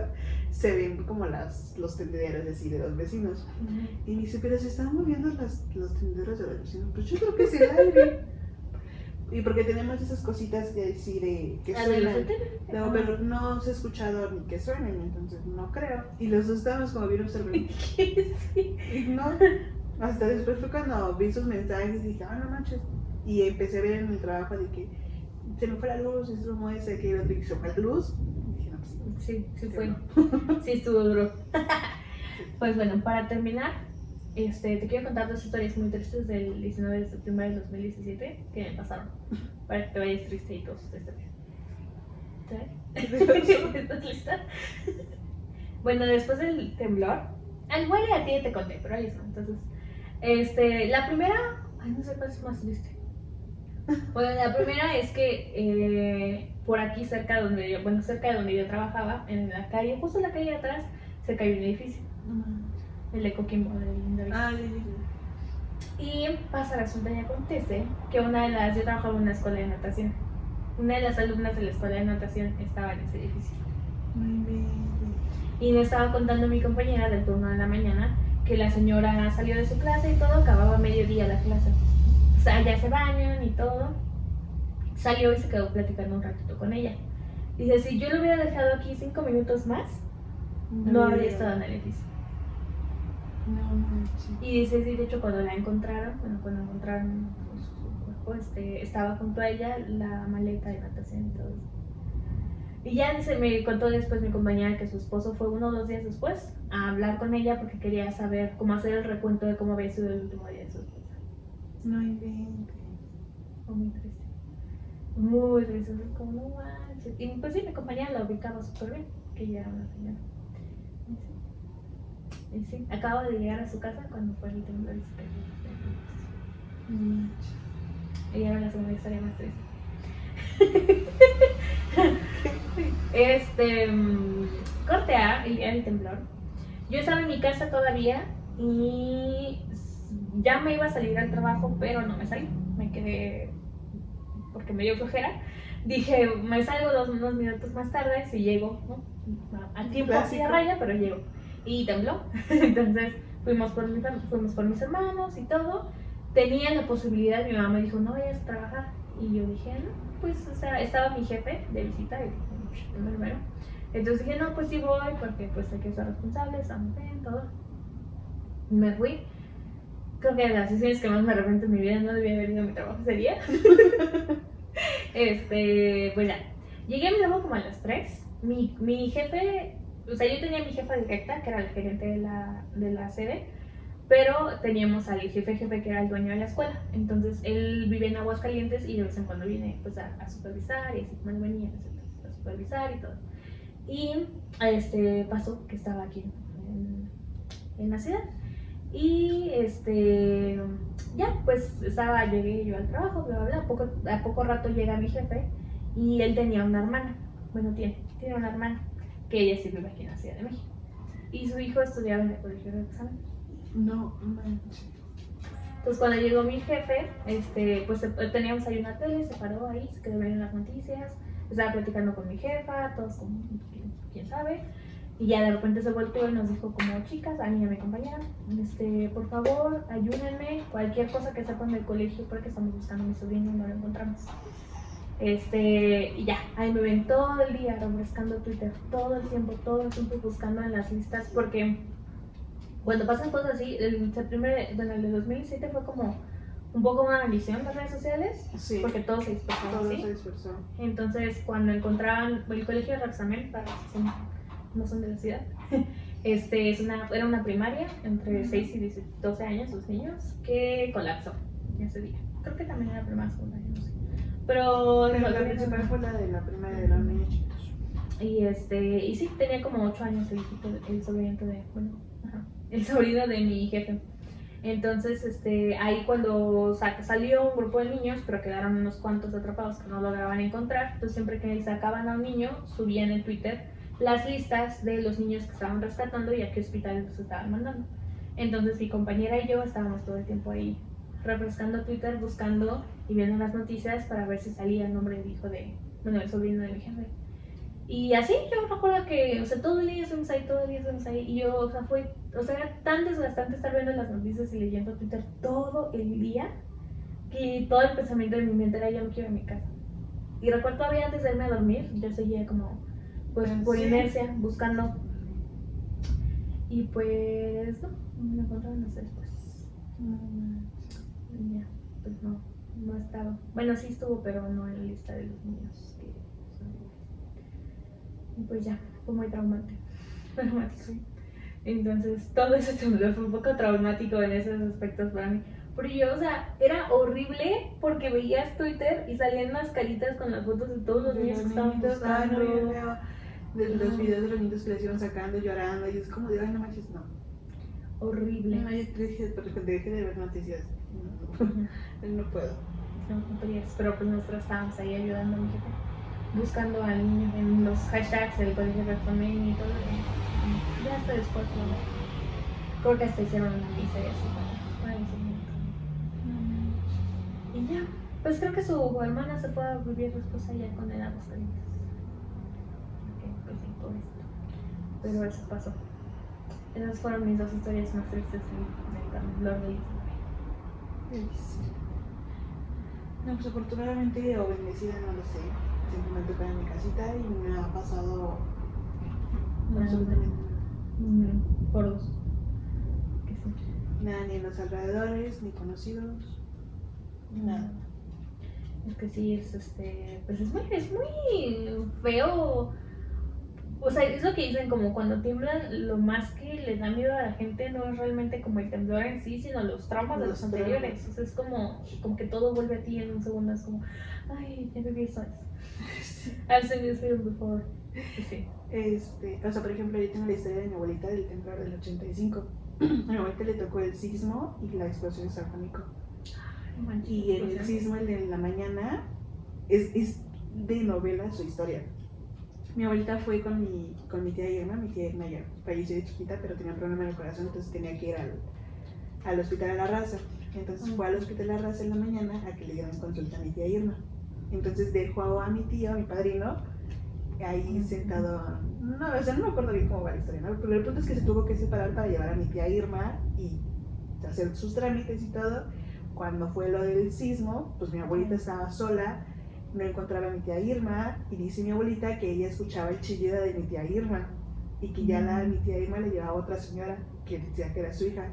se ven como las, los tendederos así de los vecinos. Y me dice, pero se están moviendo las, los tendederos de los vecinos. Pues yo creo que es el aire. Y porque tenemos esas cositas de decir de que suenan. No, pero no se ha escuchado ni que suenen, entonces no creo. Y los dos estábamos como bien observando. Y no, hasta después fue cuando vi sus mensajes y dije, ah, no manches. Y empecé a ver en el trabajo de que se me fue la luz, es como ese que otro y se fue la luz. Y dije, no, pues Sí, sí sí, fue. no. Sí, estuvo duro. Pues bueno, para terminar, este, te quiero contar dos historias muy tristes del 19 de septiembre del 2017 que me pasaron. Para que te vayas triste y todos ustedes también. ¿Estás lista? Bueno, después del temblor, al igual a ti te conté, pero ahí está. Entonces, este, la primera, ay, no sé cuál es más triste. Bueno, la primera es que eh, por aquí cerca donde yo, bueno, cerca de donde yo trabajaba, en la calle, justo en la calle de atrás, se cayó un edificio, el de Coquimbo, del. Ah. Y pasa, resulta y acontece que una de las, yo trabajaba en una escuela de natación. Una de las alumnas de la escuela de natación estaba en ese edificio. Muy bien. Y me estaba contando mi compañera del turno de la mañana que la señora salió de su clase y todo, acababa a mediodía la clase. O sea, ya se bañan y todo. Salió y se quedó platicando un ratito con ella. Dice, si yo lo hubiera dejado aquí cinco minutos más, no habría estado en el edificio. Y dice, sí, de hecho cuando la encontraron, bueno, cuando encontraron pues, su cuerpo, este, estaba junto a ella la maleta de natación y todo eso. Y ya dice, me contó después mi compañera que su esposo fue uno o dos días después a hablar con ella porque quería saber cómo hacer el recuento de cómo había sido el último día de su esposa. No inventes. Fue muy triste. Muy triste, como no manches. Y pues sí, mi compañera la ubicaba súper bien, que ella era una señora. Y sí. Acabo de llegar a su casa cuando fue el temblor y se cayó. Era la segunda historia más triste. este. mm, Corte A, el día del temblor. Yo estaba en mi casa todavía y ya me iba a salir al trabajo, pero no me salí. Me quedé porque me dio flojera. dije, me salgo dos, unos minutos más tarde, si llego, ¿no? Al tiempo así a raya, pero llego. Y tembló. Entonces fuimos por, mi fuimos por mis hermanos y todo. Tenía la posibilidad, mi mamá me dijo, no vayas a trabajar. Y yo dije, no, pues, o sea, estaba mi jefe de visita, y dije, "Sh, primero, primero". Entonces dije, no, pues sí voy, porque pues hay que ser responsable, estamos bien, todo. Me fui. Creo que de las decisiones que más me arrepiento en mi vida no debía haber ido a mi trabajo ese día. este, pues ya. Llegué a mi trabajo como a las 3. Mi, mi jefe, o sea, yo tenía mi jefa directa, que era el gerente de la, de la sede, pero teníamos al jefe jefe que era el dueño de la escuela. Entonces él vive en Aguascalientes y de vez en cuando viene pues a, supervisar y así como venía a supervisar y todo. Y este pasó que estaba aquí en, la ciudad. Y este ya, pues estaba, llegué yo al trabajo, bla. A poco, a poco rato llega mi jefe y él tenía una hermana. Bueno, tiene, tiene una hermana que ella sí vive aquí en la Ciudad de México. Y su hijo estudiaba en el colegio de examen. No manches. Entonces cuando llegó mi jefe, este, pues eh, teníamos ahí una tele, se paró ahí, se quedó viendo las noticias, estaba platicando con mi jefa, todos como, quién, sabe, y ya de repente se volteó y nos dijo como, chicas, a mí y a mi compañera, este, por favor, ayúdenme, cualquier cosa que sepan del colegio, porque estamos buscando a mi sobrino y no lo encontramos. Este, y ya, ahí me ven todo el día refrescando Twitter, todo el tiempo, todo el tiempo buscando en las listas, porque cuando pasan cosas así, el septiembre, bueno, el de 2007 fue como un poco una maldición las redes sociales, Sí. porque todo se dispersó todo así. se dispersó. Entonces, cuando encontraban el colegio de Raxamel, para los que no son de la ciudad, este, es una, era una primaria entre 6 y 10 12 años, los niños, que colapsó ese día. Creo que también era primaria, secundaria, no. Pero, Pero la principal fue la de la primera de los niños chiquitos. y este, y sí, tenía como 8 años el hijito, de- el sobrinito de, bueno, ajá, el sobrino de mi jefe. Entonces, este, ahí cuando sa- salió un grupo de niños, pero quedaron unos cuantos atrapados que no lograban encontrar, entonces siempre que sacaban a un niño, subían en Twitter las listas de los niños que estaban rescatando y a qué hospitales los estaban mandando. Entonces mi compañera y yo estábamos todo el tiempo ahí refrescando Twitter, buscando y viendo las noticias para ver si salía el nombre del hijo de, bueno, el sobrino de mi jefe. Y así yo recuerdo que, o sea, todo el día estuvimos ahí, todo el día estuvimos ahí. Y yo, o sea, fue, o sea, era tan desgastante estar viendo las noticias y leyendo Twitter todo el día que todo el pensamiento de mi mente era yo no quiero ir a mi casa. Y recuerdo todavía antes de irme a dormir, yo seguía como, pues, ¿En por inercia, buscando. Y pues, no, me encontraron hasta después. Y ya, pues no, no estaba. Bueno, sí estuvo, pero no en la lista de los niños que sobrevivieron. Y pues ya, fue muy traumático. traumático. Entonces, todo ese temblor fue un poco traumático en esos aspectos para mí. Porque yo, o sea, era horrible porque veías Twitter y salían las caritas con las fotos de todos los niños que estaban veo de los Ajá. videos de los niños que les iban sacando llorando y es como de ay no manches no Horrible. no yo dejé, dejé de ver noticias no, puedo pero pues nosotros estábamos ahí ayudando a mi jefe, buscando al niño en los hashtags del colegio Reformen y todo. y ya hasta después, ¿no? creo que hasta hicieron una misa y así para. Y ya, pues creo que su hermana se fue a vivir después allá con él a Aguascalientes. Ok, pues. Pero eso pasó. Esas fueron mis dos historias más tristes del temblor de Isla. no pues afortunadamente o bendecida no lo sé simplemente estaba en mi casita y me ha pasado Nada. absolutamente Mm, por dos. Nada ni en los alrededores ni conocidos nada Es que sí, es este. Pues es muy, es muy feo. O sea, es lo que dicen, como cuando tiemblan, lo más que les da miedo a la gente no es realmente como el temblor en sí, sino los traumas de Los anteriores. O sea, es como, como que todo vuelve a ti en un segundo. Es como, ay, ya viví eso. I've seen this film before. Sí. Este, o sea, por ejemplo, yo tengo la historia de mi abuelita del temblor del 85. A mi abuelita le tocó el sismo y la explosión de San Juanico. Y el sismo, el de la mañana, es, es de novela su historia. Mi abuelita fue con mi, con mi tía Irma, mi tía Irma ya falleció de chiquita, pero tenía un problema en el corazón, entonces tenía que ir al, al hospital de la raza. Entonces fue al hospital de la raza en la mañana a que le dieran consulta a mi tía Irma. Entonces dejó a mi tío, a mi padrino, ahí sentado. No, o sea, no me acuerdo bien cómo va la historia, ¿no? Pero el punto es que se tuvo que separar para llevar a mi tía Irma y hacer sus trámites y todo. Cuando fue lo del sismo, pues mi abuelita estaba sola, no encontraba a mi tía Irma y dice mi abuelita que ella escuchaba el chillido de mi tía Irma y que ya la, mi tía Irma le llevaba a otra señora que decía que era su hija.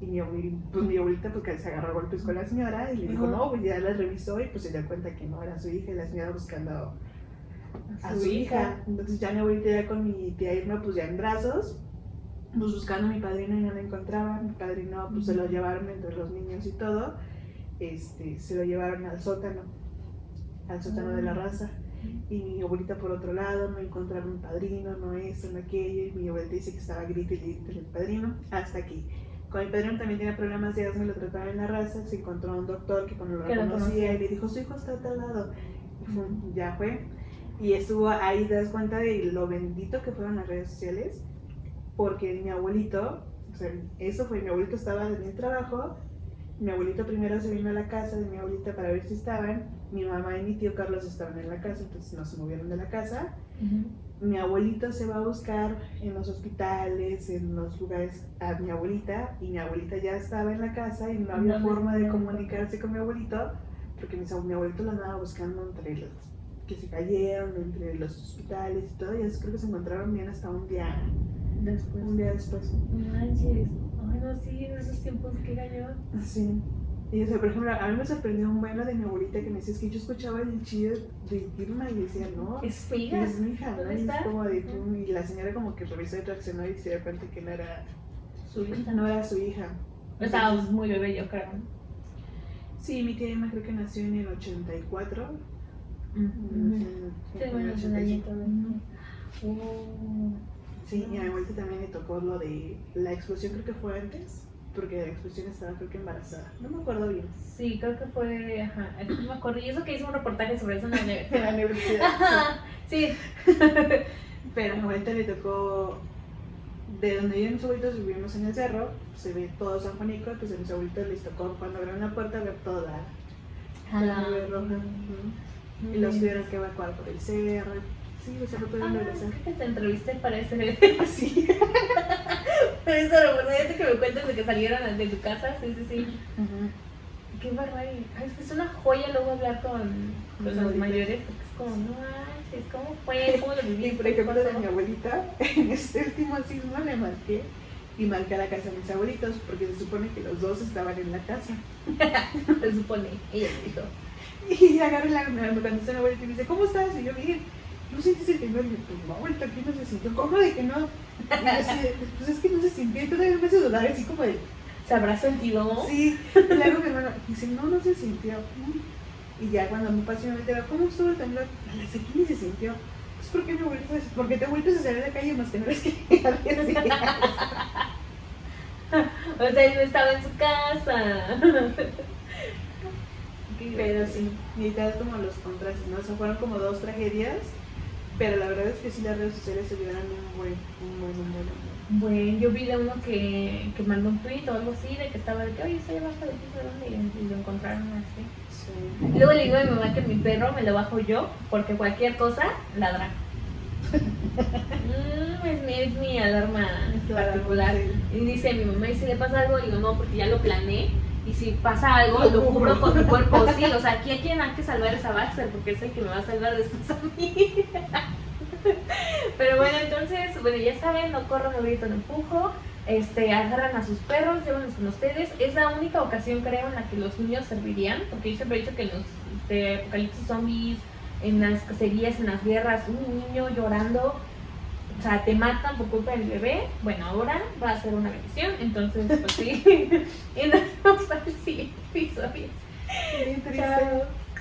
Y mi, abue- pues mi abuelita pues se agarró a golpes con la señora y le dijo, Ajá. no, pues ya la revisó y pues se dio cuenta que no era su hija y la señora buscando a su hija. Entonces ya mi abuelita ya con mi tía Irma pues ya en brazos, pues buscando a mi padrino y no la encontraba. Mi padrino pues se lo llevaron entre los niños y todo. Este, se lo llevaron al sótano, al sótano de la raza. Y mi abuelita por otro lado, no encontraron un padrino, no esto, no aquello. Y mi abuelita dice que estaba grite y grite el padrino. Hasta aquí. Con mi padrino también tenía problemas de asma y lo trataban en la raza. Se encontró un doctor que cuando lo Que lo conocía conocía. y le dijo, su hijo está a tal lado. Y fue, ya fue. Y estuvo ahí, das cuenta de lo bendito que fueron las redes sociales. Porque mi abuelito, o sea, eso fue, mi abuelito estaba en el trabajo. Mi abuelito primero se vino a la casa de mi abuelita para ver si estaban. Mi mamá y mi tío Carlos estaban en la casa, entonces no se movieron de la casa mi abuelito se va a buscar en los hospitales, en los lugares a mi abuelita y mi abuelita ya estaba en la casa y no había No, forma de comunicarse con mi abuelito porque mi, mi abuelito lo andaba buscando entre los que se cayeron, entre los hospitales y todo y eso creo que se encontraron bien hasta un día, Después. un día después. No manches. Ay, no, sí, en esos tiempos que gallo. Sí. Y o sea, por ejemplo, a mí me sorprendió un bueno de mi abuelita que me decía es que yo escuchaba el chillo de Irma y decía, no, Es su hija. Es mi hija, ¿no? ¿Dónde Y es está? como de tú, y la señora como que revisó y reaccionó y se dio cuenta que no era, Su hija. no era su hija. Estaba Entonces, muy bebé, yo creo. sí, mi tía Emma creo que nació en el 84. Ujú. nació Sí, en el bueno, 85. sonadito. Oh. Sí, y a mi abuelita también le tocó lo de la explosión, creo que fue antes, porque la explosión estaba creo que embarazada. No me acuerdo bien. Sí, creo que fue. Ajá, no me acuerdo. Y eso que hizo un reportaje sobre eso en la En la universidad. universidad. Ajá, sí. sí. Pero a mi abuelita le tocó, de donde viven mis abuelitos, vivimos en el cerro, se ve todo San Juanico, pues a mis abuelitos les tocó cuando abrieron la puerta ver toda la, la nube roja. Y los tuvieron que evacuar por el cerro. Sí, o sea, no Ah, pudieron regresar. creo que te entrevisté para ese. Sí. Para eso recuerdo que me cuentas de que salieron de tu casa. Sí, sí, sí. Qué barbaridad. Es que es una joya luego hablar con, con Los los mayores. Porque es como, no manches, ¿cómo fue? ¿Cómo lo Y viviste? por ejemplo, ¿Qué de mi abuelita, en este último sismo le marqué y marqué a la casa de mis abuelitos porque se supone que los dos estaban en la casa. Se supone. Ella dijo. Y agarré la, me contestó mi abuelita y me dice, ¿cómo estás? Y yo, bien, ¿no sentiste el temblor? Y yo, pues no, abuelita, aquí no se sintió. ¿Cómo de que no? Y así, pues es que no se sintió. Y todavía me hace dudar, así como de, ¿Se habrá sentido? sí. Y luego mi hermano dice, no, no se sintió. Y ya cuando me pasó, me dijo, ¿cómo estuvo el temblor? A las ni se sintió. Pues porque mi abuelita, porque tu abuelito se salió de la calle más que no es que alguien así. O sea, él no estaba en su casa. Qué Pero sí, tal como los contrastes, ¿no? O sea, fueron como dos tragedias, pero la verdad es que sí las redes sociales ayudaron un buen, un buen, un buen, un buen. Bueno, yo vi de uno que, que mandó un tweet o algo así de que estaba de que, oye, estoy abajo de ti, ¿de dónde? Y, y lo encontraron así. Sí. Luego le digo a mi mamá que mi perro me lo bajo yo, porque cualquier cosa ladra. Mm, es, mi, es mi alarma particular. Y dice mi mamá, ¿y si le pasa algo? Y digo, no, porque ya lo planeé. Y si pasa algo, Lo cubro. con mi cuerpo. Sí, o sea, aquí a quien hay que salvar es a Baxter, porque es el que me va a salvar después a mí. Pero bueno, entonces, bueno, ya saben, no corro, no grito, no empujo. Este, agarran a sus perros, llévenlos con ustedes. Es la única ocasión, creo, en la que los niños servirían, porque yo siempre he dicho que en los de apocalipsis zombies, en las cacerías, en las guerras, un niño llorando, o sea, te matan por culpa del bebé. Bueno, ahora va a ser una bendición, entonces, pues sí. y nos vemos para el siguiente episodio. Triste. Chao.